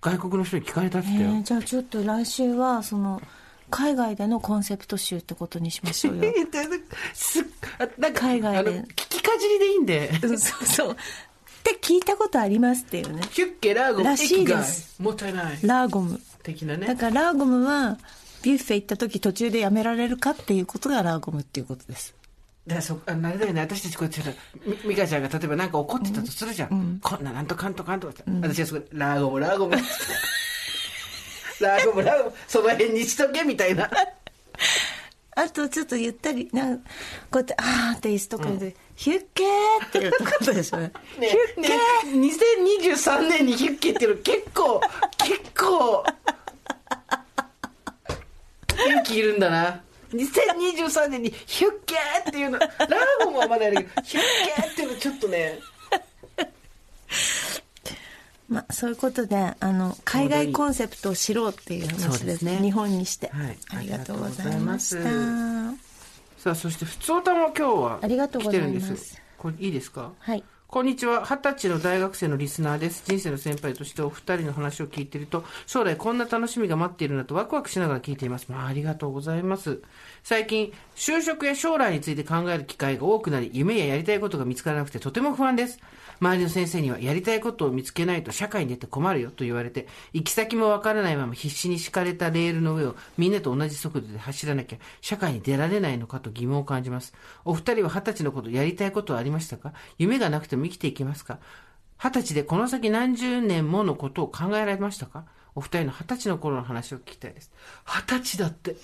外国の人に聞かれたって。えーじゃあちょっと来週は、その、海外でのコンセプト集ってことにしましょうよ。すあなんか海外で聞きかじりでいいんで。うんそうそう。って聞いたことありますっていうね。ヒュッケ、ラーゴム、らしいで生すもったいない。ラーゴム。的なね。だからラーゴムは、ビュッフェ行った時途中でやめられるかっていうことがラーゴムっていうことです。だからそあのあれだよね。私たちこうやってみ美香ちゃんが例えば何か怒ってたとするじゃん、こん。ななんとかんとかんとかって、私がそこでラーゴムラーゴム。ラーゴム ラーゴムその辺にしとけみたいな。あとちょっとゆったり、なんこうやって、あーって椅子とかで、ヒュッケーっていうことでしょ。うね。ね。ね2023年にヒュッケっていうの結構結構 勇気いるんだな2023年にヒュッケーっていうの。ラーゴムはまだやるけどヒュッケーっていうのちょっとね。まあ、そういうことで、あの、海外コンセプトを知ろうっていう話でそうですすね。日本にして、はい。ありがとうございました。さあそして普通歌も今日はありがとうございます。来てるんです。これいいですか？はい。こんにちは。二十歳の大学生のリスナーです。人生の先輩としてお二人の話を聞いていると、将来こんな楽しみが待っているなとワクワクしながら聞いています。まあ、ありがとうございます。最近、就職や将来について考える機会が多くなり、夢ややりたいことが見つからなくてとても不安です。周りの先生には、やりたいことを見つけないと社会に出て困るよと言われて、行き先もわからないまま必死に敷かれたレールの上をみんなと同じ速度で走らなきゃ、社会に出られないのかと疑問を感じます。お二人は二十歳のこと、やりたいことはありましたか？夢がなくても生きていけますか？二十歳でこの先何十年ものことを考えられましたか？お二人の二十歳の頃の話を聞きたいです。二十歳だって。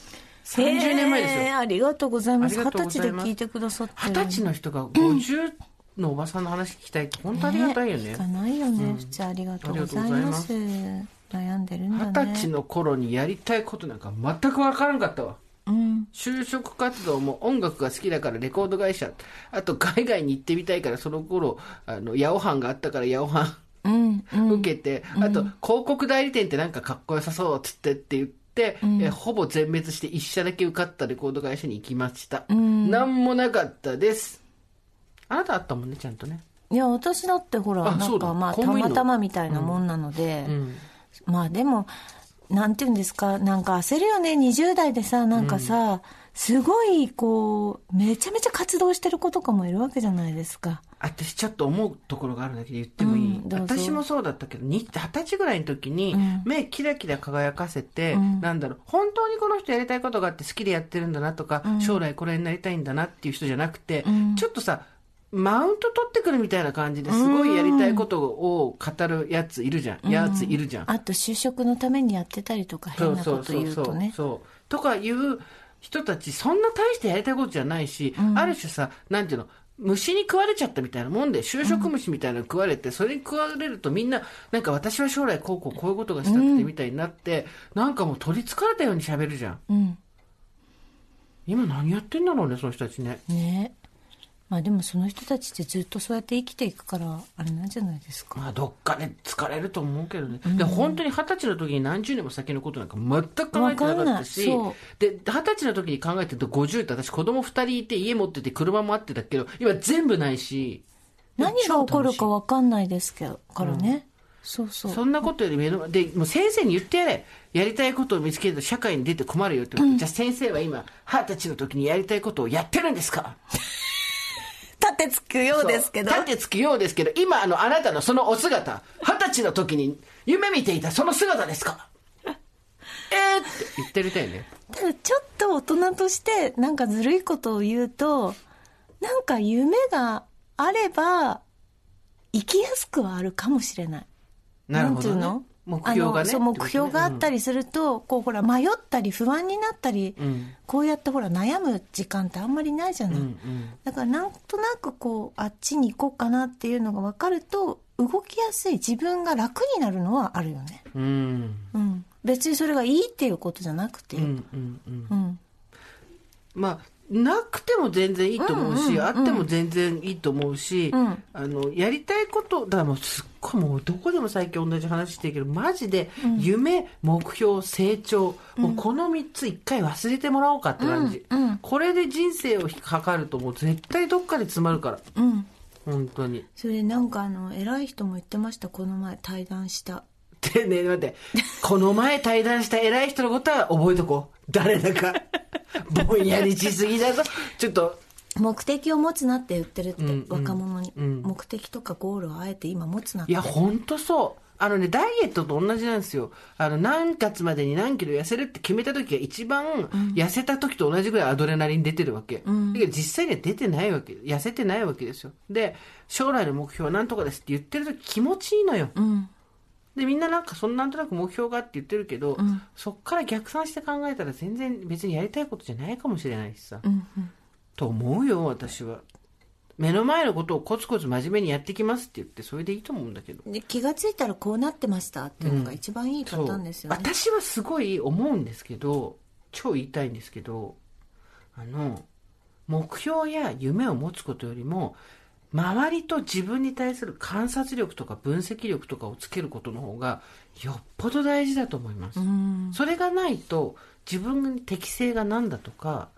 30年前ですよ。えーありがとうございます。二十歳で聞いてくださってる。二十歳の人が50のおばさんの話聞きたいって本当ありがたいよね。聞かないよね、うん。普通ありがとうございます。ざい悩んでるんだ二ね。十歳の頃にやりたいことなんか全く分からんかったわ。うん。就職活動も音楽が好きだからレコード会社あと海外に行ってみたいからその頃あのヤオハンがあったからヤオハンうんうん。受けて、あと、広告代理店ってなんかかっこよさそうっつってって言って、えほぼ全滅して一社だけ受かったレコード会社に行きました。ん。なんもなかったです。あなたあったもんね、ちゃんとね。いや私だってほらなんかまあたまたまみたいなもんなので、うん。まあでもなんていうんですかなんか焦るよね20代でさなんかさ、すごいこうめちゃめちゃ活動してる子とかもいるわけじゃないですか。私ちょっと思うところがあるんだけど言ってもいい、うん私もそうだったけどに二十歳ぐらいの時にうん。目キラキラ輝かせて、うん。なんだろう本当にこの人やりたいことがあって好きでやってるんだなとか、うん。将来これになりたいんだなっていう人じゃなくて、うん。ちょっとさマウント取ってくるみたいな感じですごいやりたいことを語るやついるじゃん、やついるじゃん、あと就職のためにやってたりとか変なこと言うとね。そう。とかいう人たちそんな大してやりたいことじゃないし、ある種さなんていうの虫に食われちゃったみたいなもんで就職虫みたいなの食われて、それに食われるとみんななんか私は将来こうこうこういうことがしたくてみたいになって、なんかもう取りつかれたように喋るじゃん。うん。今何やってんだろうねその人たちね。ねまあでもその人たちってずっとそうやって生きていくからあれなんじゃないですか。まあどっかで疲れると思うけどね、で本当に二十歳の時に何十年も先のことなんか全く考えてなかったし。で二十歳の時に考えてると50って私子供二人いて家持ってて車もあってたけど今全部ないし。何が起こるか分かんないですけどからね、そうそう。そんなことより目の前でもう先生に言ってやれ。やりたいことを見つけると社会に出て困るよって言って、じゃあ先生は今二十歳の時にやりたいことをやってるんですか？立てつくようですけど。立てつくようですけど今あのあなたのそのお姿二十歳の時に夢見ていたその姿ですか？えーって言ってるたよね。ただちょっと大人としてなんかずるいことを言うとなんか夢があれば生きやすくはあるかもしれない。なるほど、ね、んていうの？目標がねあのそう目標があったりすると、こうほら迷ったり不安になったり、うん。こうやってほら悩む時間ってあんまりないじゃない、うんうん。だからなんとなくこうあっちに行こうかなっていうのが分かると動きやすい自分が楽になるのはあるよね、うん。うん、別にそれがいいっていうことじゃなくて、うんうんうん。うんまあなくても全然いいと思うし、うんうんうんあっても全然いいと思うし、うん。あのやりたいことだからもうすっごいもうどこでも最近同じ話してるけどマジで夢、目標成長、もうこの3つ一回忘れてもらおうかって感じ、うんうん。これで人生を測るともう絶対どっかで詰まるから。うん。本当に。それなんかあの偉い人も言ってましたこの前対談したでね待ってこの前対談した偉い人のことは覚えとこう誰だかぼんやりしすぎだぞちょっと目的を持つなって言ってるって、うんうん若者に、うん目的とかゴールをあえて今持つなっていや、ほんとそう。あのね、ダイエットと同じなんですよ。あの、何月までに何キロ痩せるって決めた時が一番、痩せた時と同じぐらいアドレナリン出てるわけ。んだけど実際には出てないわけ。痩せてないわけですよ。で、将来の目標は何とかですって言ってる時気持ちいいのよ。うんで、みんななんかそんなんとなく目標があって言ってるけど、んそっから逆算して考えたら全然別にやりたいことじゃないかもしれないしさ。うんうんと思うよ、私は。目の前のことをコツコツ真面目にやってきますって言って、それでいいと思うんだけど。で気がついたらこうなってましたっていうのが一番いいパターンですよね、私はすごい思うんですけど超言いたいんですけどあの目標や夢を持つことよりも周りと自分に対する観察力とか分析力とかをつけることの方がよっぽど大事だと思います、うん。それがないと自分に適性が何だとか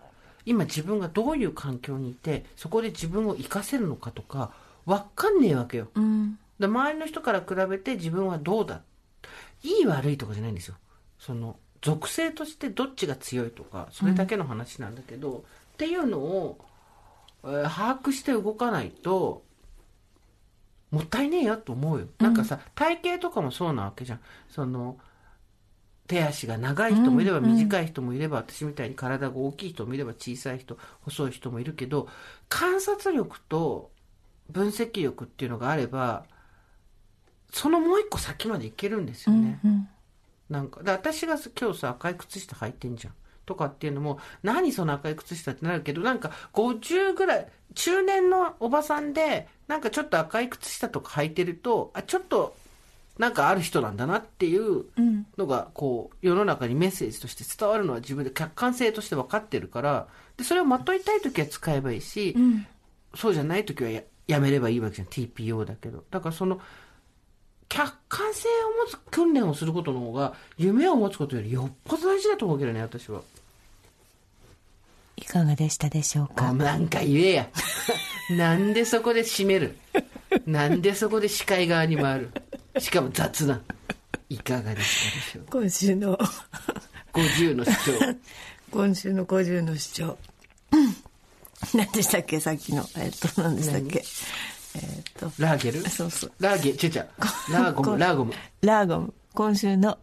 今自分がどういう環境にいてそこで自分を活かせるのかとか分かんねえわけよ。うん。で周りの人から比べて自分はどうだ。いい悪いとかじゃないんですよ。その属性としてどっちが強いとかそれだけの話なんだけど、っていうのを、えー把握して動かないともったいねえよと思うよ、なんかさ体型とかもそうなわけじゃん。その手足が長い人もいれば短い人もいれば、私みたいに体が大きい人もいれば小さい人細い人もいるけど観察力と分析力っていうのがあればそのもう一個先までいけるんですよね、うんなんかで私が今日さ赤い靴下履いてんじゃんとかっていうのも、何その赤い靴下ってなるけど、なんか50ぐらい、中年のおばさんで、なんかちょっと赤い靴下とか履いてると、あ、ちょっと、なんかある人なんだなっていうのが、こう、世の中にメッセージとして伝わるのは自分で客観性として分かってるから、で、それをまといたい時は使えばいいし、そうじゃない時はややめればいいわけじゃん。TPO だけど。だからその、客観性を持つ訓練をすることの方が、夢を持つことよりよっぽど大事だと思うけどね、私は。いかがでしたでしょうあ、かなんか言えや。なんでそこで締める？なんでそこで視界側に回る？しかも雑な。いかがでしたでしょう？今週の。50の主張。今週の50の主張。何でしたっけ？さっきの。えっと何でしたっけ？えっと。ラーゲル？そうそう。ラーゲ、ちゃちゃ。ラーゴム、ラーゴム。ラーゴム。今週の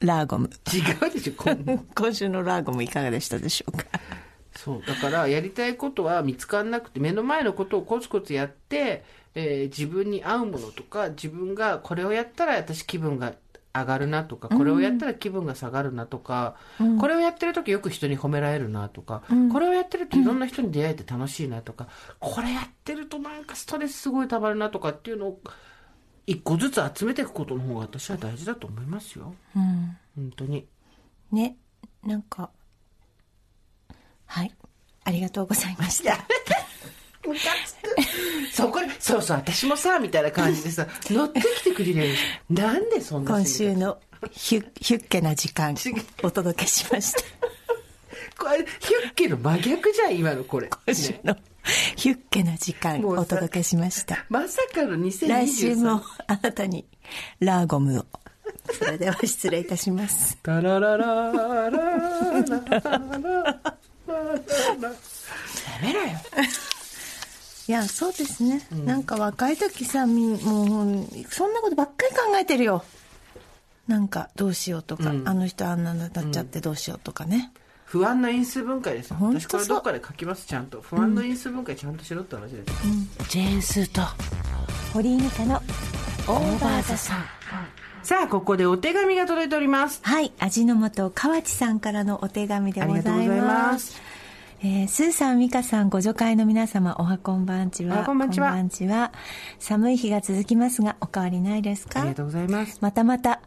ラーゴム。違うでしょ、今週のラーゴムいかがでしたでしょうか？そう。だから、やりたいことは見つからなくて、目の前のことをコツコツやって、えー自分に合うものとか、自分がこれをやったら私気分が上がるなとか、これをやったら気分が下がるなとか、これをやってる時よく人に褒められるなとか、これをやってるといろんな人に出会えて楽しいなとか、これやってるとなんかストレスすごい溜まるなとかっていうのを、一個ずつ集めていくことの方が私は大事だと思いますよ。うん本当に。ねなんかはいありがとうございました つく。そ、こ、そうそう、私もさ、みたいな感じでさ、乗ってきてくれるなんでそんな今週のヒュヒュッケな時間、お届けしました。これ、ヒュッケの真逆じゃん、今のこれ。今週の、ヒュッケな時間、お届けしました。まさかの2023。来週も、あなたに、ラーゴムを。それでは失礼いたします。タラララララララめろよ。いやそうですね、なんか若い時さみもうそんなことばっかり考えてるよ。なんかどうしようとか、あの人あんなのなっちゃってどうしようとかね、不安な因数分解です。私これどっかで書きます、ちゃんと。不安の因数分解ちゃんとしろって話です。ジェーンスーと。堀井美香のオーバーザさん。さあ、ここでお手紙が届いております。はい味の素河内さんからのお手紙でございますありがとうございますえースーさん、ミカさん、ご助会の皆様、おはこんばんちは。おはこんばんちはこんばんちは。寒い日が続きますが、お変わりないですか？ありがとうございます。またまた、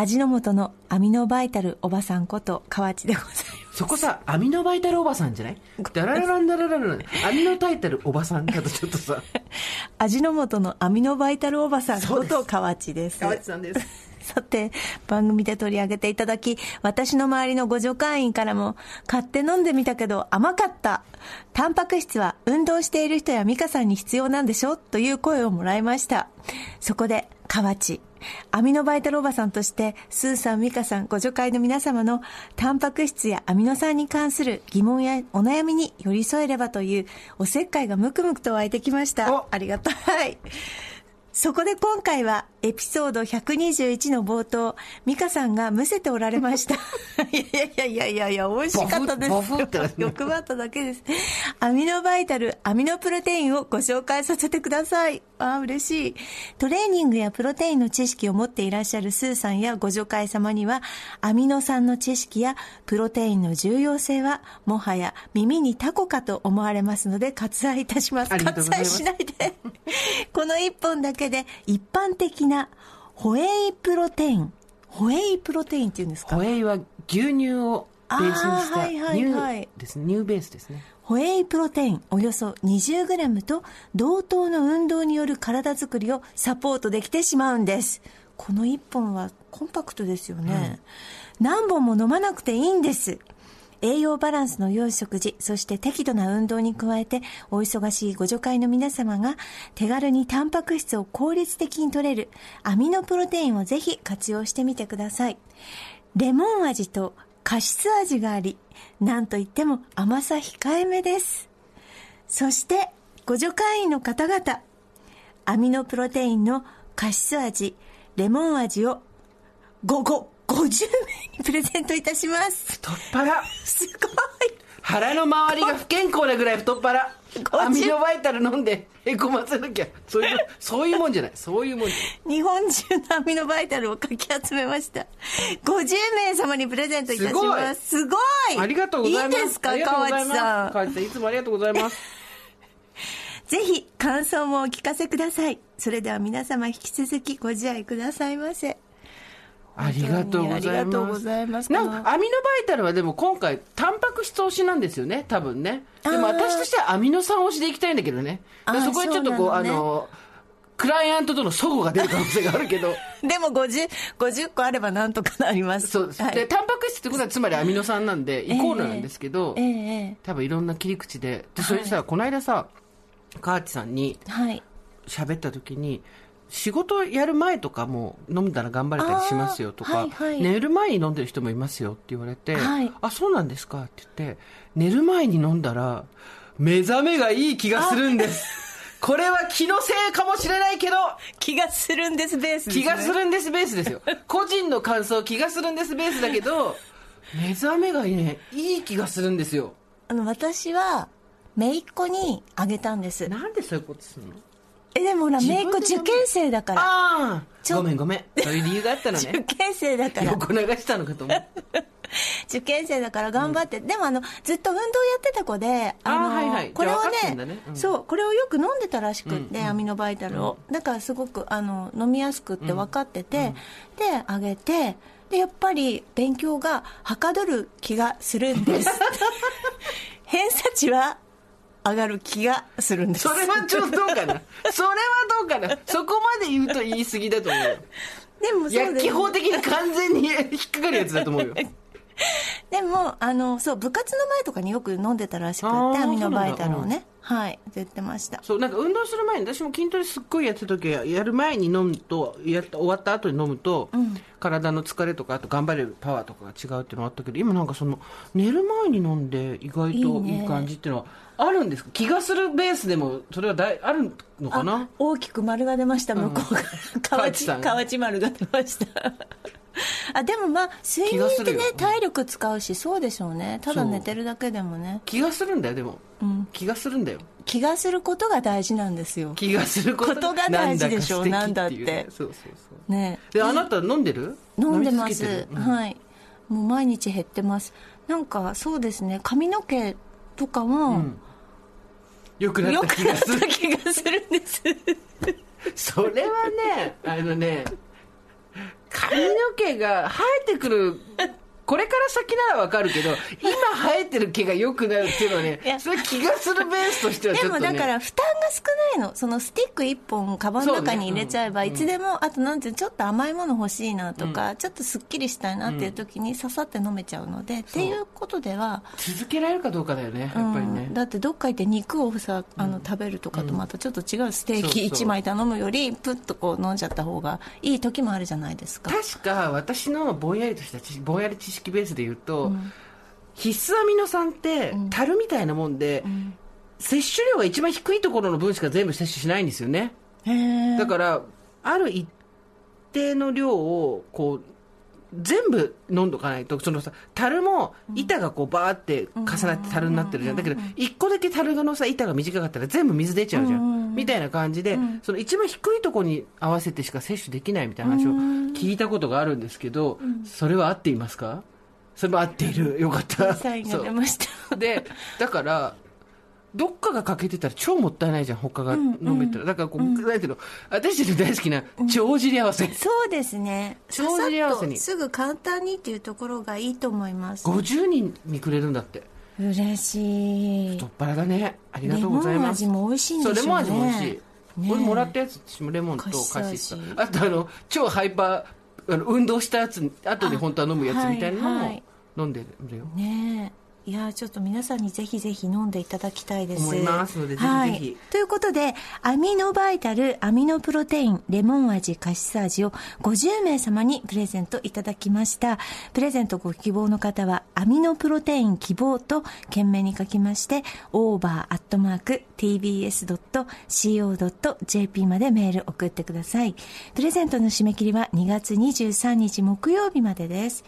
味の素のアミノバイタルおばさんこと、河内でございます。そこさ、アミノバイタルおばさんじゃない？ダララランダラララン。アミノタイタルおばさんだとちょっとさ、味の素のアミノバイタルおばさんこと、河内です。川内さんです。さて、番組で取り上げていただき、私の周りのご助会員からも、買って飲んでみたけど甘かった。タンパク質は運動している人や美香さんに必要なんでしょ？という声をもらいました。そこで、河内。アミノバイタルおばさんとして、スーさん、美香さん、ご助会の皆様のタンパク質やアミノ酸に関する疑問やお悩みに寄り添えればというおせっかいがムクムクと湧いてきましたお。ありがたい。そこで今回はエピソード121の冒頭、ミカさんがむせておられました。いやいやいやいやいや、美味しかったです欲張っただけです。アミノバイタル、アミノプロテインをご紹介させてください。ああ、嬉しい。トレーニングやプロテインの知識を持っていらっしゃるスーさんやご助会様には、アミノ酸の知識やプロテインの重要性は、もはや耳にタコかと思われますので割愛いたします。ます割愛しないで。この一本だけで一般的なホエイプロテイン。ホエイプロテインって言うんですか？ホエイは牛乳をベースにしたはい乳ですね。乳ベースですね。ホエイプロテインおよそ 20g と同等の運動による体づくりをサポートできてしまうんです。この一本はコンパクトですよね。何本も飲まなくていいんです。栄養バランスの良い食事、そして適度な運動に加えて、お忙しいご助会の皆様が手軽にタンパク質を効率的に取れるアミノプロテインをぜひ活用してみてください。レモン味とカシス味があり、なんといっても甘さ控えめです。そして、ご助会員の方々、アミノプロテインのカシス味、レモン味を、ご、ご、50名にプレゼントいたします。太っ腹。すごい。腹の周りが不健康なぐらい太っ腹。アミノバイタル飲んでへこませなきゃそういうそういうもんじゃない。そういうもんじゃない。日本中のアミノバイタルをかき集めました。50名様にプレゼントいたします。すごい。ありがとうございます。いいですか河内さん。河内さんいつもありがとうございます。ぜひ感想もお聞かせください。それでは皆様引き続きご自愛くださいませありがとうございます。ますなんか、アミノバイタルはでも今回、タンパク質推しなんですよね、多分ね。でも私としてはアミノ酸推しでいきたいんだけどね。そこはちょっとこう、そうねあの、クライアントとの齟齬が出る可能性があるけど。でも 50, 50個あればなんとかなりますそうです、はいで、タンパク質ってことはつまりアミノ酸なんで、イコールなんですけど、ええええ多分いろんな切り口で。で、それでさ、この間さ、河内さんにはい喋った時に、仕事やる前とかも飲んだら頑張れたりしますよとか、はいはい寝る前に飲んでる人もいますよって言われて、はいあ、そうなんですかって言って、寝る前に飲んだら、目覚めがいい気がするんです。これは気のせいかもしれないけど、気がするんですベースね、気がするんですベースですよ。個人の感想、気がするんですベースだけど、目覚めがね、いい気がするんですよ。あの私は姪っ子にあげたんですなんでそういうことするの？えでもほら自分で姪っ子受験生だから。ああごめんごめん。そういう理由があったの受ね。験生だから。横流したのかと思う。受験生だから頑張って、でもあのずっと運動やってた子であはいはい。これをねね。うん。そうこれをよく飲んでたらしくって、アミノバイタルを、だからすごくあの飲みやすくって分かってて、であげてでやっぱり勉強がはかどる気がするんです。偏差値は上がる気がするんです。それはちょっとどうかな？それはどうかな？そこまで言うと言い過ぎだと思うよ。でもそうです基本的に完全に引っかかるやつだと思うよ。でもあのそう部活の前とかによく飲んでたらしくてアミノバイタルをそうなんねはい。言ってました。そう、なんか運動する前に、私も筋トレすっごいやってた時は、やる前に飲むと、や終わった後に飲むと、体の疲れとか、あと頑張れるパワーとかが違うっていうのがあったけど、今なんかその、寝る前に飲んで意外といい感じっていうのは、あるんですか？気がするベースでも、それはだいあるのかな？大きく丸が出ました向こうから河内河内河内丸が出ました。あでもまあ睡眠ってね体力使うしそうでしょうね。ただ寝てるだけでもね。気がするんだよ、でも。気がするんだよ。気がすることが大事なんですよ。気がすることが大事でしょなんだか素敵なんだって。ねそうそうそう。ね。で、あなた飲んでる？飲んでます。うん。はい。もう毎日減ってます。なんかそうですね。髪の毛とかも、良くなった気がするた。気がするんですそれはね、あのね、髪の毛が生えてくる、これから先ならわかるけど、今生えてる毛が良くなるっていうのはね それ気がするベースとしてはちでょっとね。もだから負担が少ないの。そのスティック1本カバンの中に入れちゃえば、いつでもあとなんていうのちょっと甘いもの欲しいなとか、ちょっとすっきりしたいなっていう時にささって飲めちゃうので、っていうことでは、続けられるかどうかだよね、やっぱりね。うん。だってどっか行って肉をさあの食べるとかとまたちょっと違うステーキそうそう。1枚頼むよりプッとこう飲んじゃった方がいい時もあるじゃないですか。確か私のぼんやりとしたぼんやり知識ベースで言うと、必須アミノ酸って樽みたいなもんで、摂取量が一番低いところの分しか全部摂取しないんですよね。だからある一定の量をこう全部飲んどかないとそのさ樽も板がこうバーって重なって樽になってるじゃん。だけど一個だけ樽のさ板が短かったら全部水出ちゃうじゃんみたいな感じでその一番低いところに合わせてしか摂取できないみたいな話を聞いたことがあるんですけどそれは合っていますか？それも合っている。よかった。サインがそう出ました。でだからどっかが欠けてたら超もったいないじゃん他が飲めたら、だからこう、なんていうの？私たちの大好きな帳尻合わせ、そうですね。さ帳尻合わせに。とすぐ簡単にっていうところがいいと思います。50人にくれるんだって嬉しい。太っ腹だね。ありがとうございます。レモン味も美味しいんでしょうねレモン味も美味しい、ね俺もらったやつ私もレモンとカカシシスあとあの超ハイパーあの運動したやつ後に本当は飲むやつみたいなのもはいはい。飲んでるよ、ねえいやちょっと皆さんにぜひぜひ飲んでいただきたいです。思いますのでぜひぜひ。はい、ということでアミノバイタルアミノプロテインレモン味カシス味を50名様にプレゼントいただきました。プレゼントご希望の方はアミノプロテイン希望と件名に書きましてオーバーアットマーク tbs.co.jp までメール送ってください。プレゼントの締め切りは2月23日木曜日までです、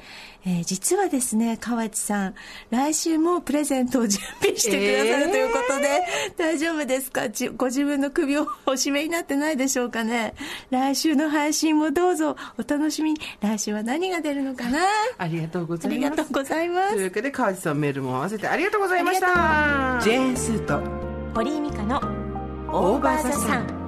えー実はですね河内さん来週週もプレゼントを準備してくださるということで、大丈夫ですか？ご自分の首をお締めになってないでしょうかね？来週の配信もどうぞお楽しみに。来週は何が出るのかな？ありがとうございます。ありがとうございます。というわけで、川地さんメールも合わせてありがとうございました。ジェーンスーと堀井美香のオーバーザさん。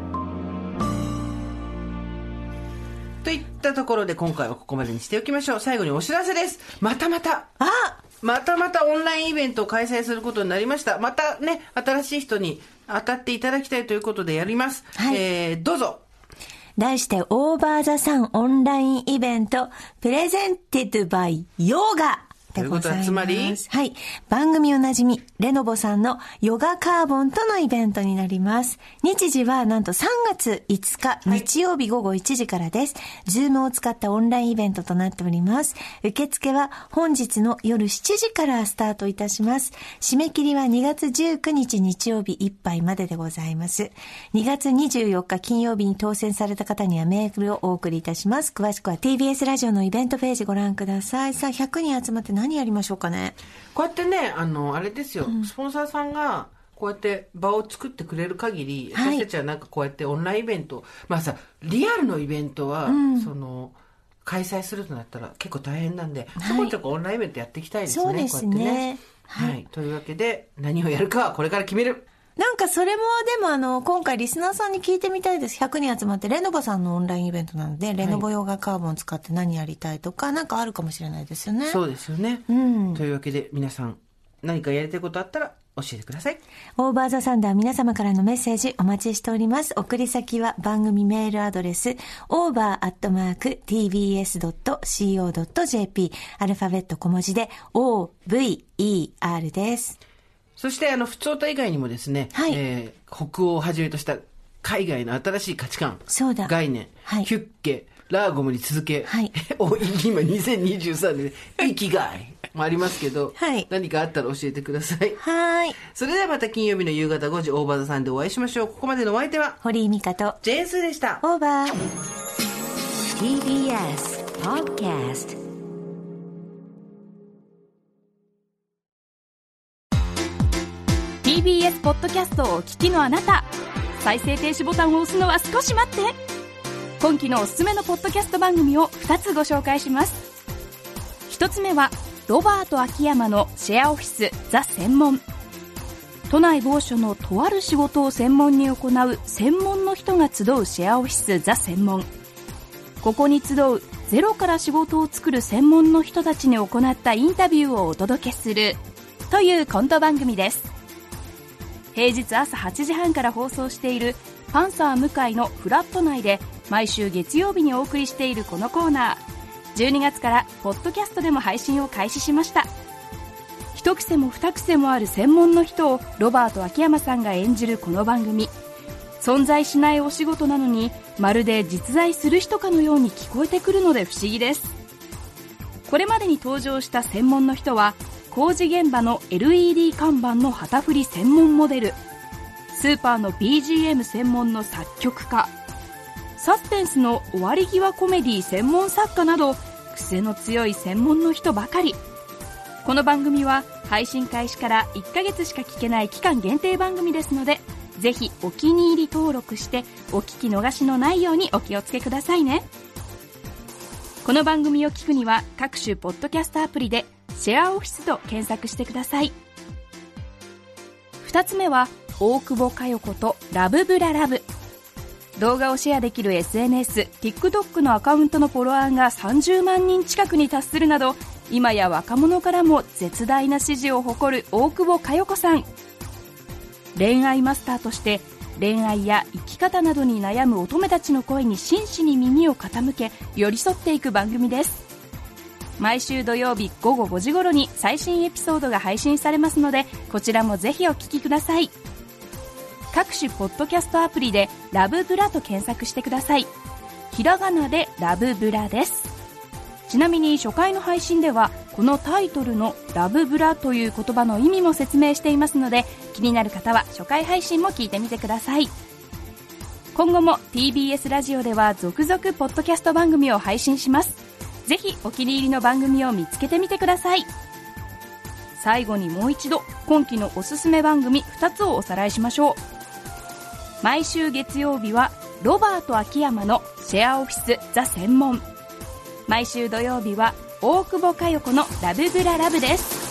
といったところで今回はここまでにしておきましょう。最後にお知らせです。またまた。あまたまたオンラインイベントを開催することになりました。またね、新しい人に当たっていただきたいということでやります。はいえー、どうぞ。題して、 OVER THE SUN オンラインイベント、 presented by Yoga でございます。いうことはつまり？はい。番組おなじみ、レノボさんの Yoga カーボンとのイベントになります。日時はなんと3月5日、日曜日午後1時からです。ズームを使ったオンラインイベントとなっております。受付は本日の夜7時からスタートいたします。締め切りは2月19日日曜日いっぱいまででございます。2月24日金曜日に当選された方にはメールをお送りいたします。詳しくは TBS ラジオのイベントページご覧ください。さあ、100人集まって何やりましょうかね？こうやってね、あの、あれですよ、スポンサーさんが、こうやって場を作ってくれる限り、はい私たちはなんかこうやってオンラインイベント、まあさ、リアルのイベントは、その、開催するとなったら結構大変なんで、ちょこちょこオンラインイベントやっていきたいですね。そうですこうやってね。はい、というわけで、何をやるかはこれから決める。なんかそれもでもあの、今回リスナーさんに聞いてみたいです。100人集まって、レノボさんのオンラインイベントなので、レノボヨガカーボン使って何やりたいとか、なんかあるかもしれないですよね。そうですよね。うんというわけで、皆さん、何かやりたいことあったら教えてください。オーバーザサンダー皆様からのメッセージお待ちしております。送り先は番組メールアドレス、over.tbs.co.jp アルファベット小文字で OVER です。そして、あの、普通歌以外にもですね、はいえー北欧をはじめとした海外の新しい価値観、そうだ概念、はいヒュッケ、ラーゴムに続け、はい お今2023年、生きがいもありますけど、はい何かあったら教えてください。はーい。それではまた金曜日の夕方5時、オーバーザさんでお会いしましょう。ここまでのお相手は、堀井美香とジェーンスーでした。オーバー。TBS Podcast TBS ポッドキャストをお聞きのあなた再生停止ボタンを押すのは少し待って。今期のおすすめのポッドキャスト番組を2つご紹介します。1つ目はロバート秋山のシェアオフィスザ専門。都内某所のとある仕事を専門に行う専門の人が集うシェアオフィスザ専門。ここに集うゼロから仕事を作る専門の人たちに行ったインタビューをお届けするというコント番組です。平日朝8時半から放送しているパンサー向井のフラット内で毎週月曜日にお送りしているこのコーナー。12月からポッドキャストでも配信を開始しました。一癖も二癖もある専門の人をロバート秋山さんが演じるこの番組。存在しないお仕事なのにまるで実在する人かのように聞こえてくるので不思議です。これまでに登場した専門の人は工事現場の LED 看板の旗振り専門モデル。スーパーの BGM 専門の作曲家。サスペンスの終わり際コメディ専門作家など癖の強い専門の人ばかり。この番組は配信開始から1ヶ月しか聞けない期間限定番組ですのでぜひお気に入り登録してお聞き逃しのないようにお気をつけくださいね。この番組を聞くには各種ポッドキャストアプリでシェアオフィスと検索してください。2つ目は大久保佳代子とラブブララブ。動画をシェアできる SNSTikTok のアカウントのフォロワーが30万人近くに達するなど今や若者からも絶大な支持を誇る大久保佳代子さん。恋愛マスターとして恋愛や生き方などに悩む乙女たちの声に真摯に耳を傾け寄り添っていく番組です。毎週土曜日午後5時頃に最新エピソードが配信されますのでこちらもぜひお聞きください。各種ポッドキャストアプリで「ラブブラ」と検索してください。ひらがなで「ラブブラ」です。ちなみに初回の配信ではこのタイトルの「ラブブラ」という言葉の意味も説明していますので気になる方は初回配信も聞いてみてください。今後も TBS ラジオでは続々ポッドキャスト番組を配信します。ぜひお気に入りの番組を見つけてみてください。最後にもう一度今期のおすすめ番組2つをおさらいしましょう。毎週月曜日はロバート秋山のシェアオフィスザ専門。毎週土曜日は大久保佳代子のラブブララブです。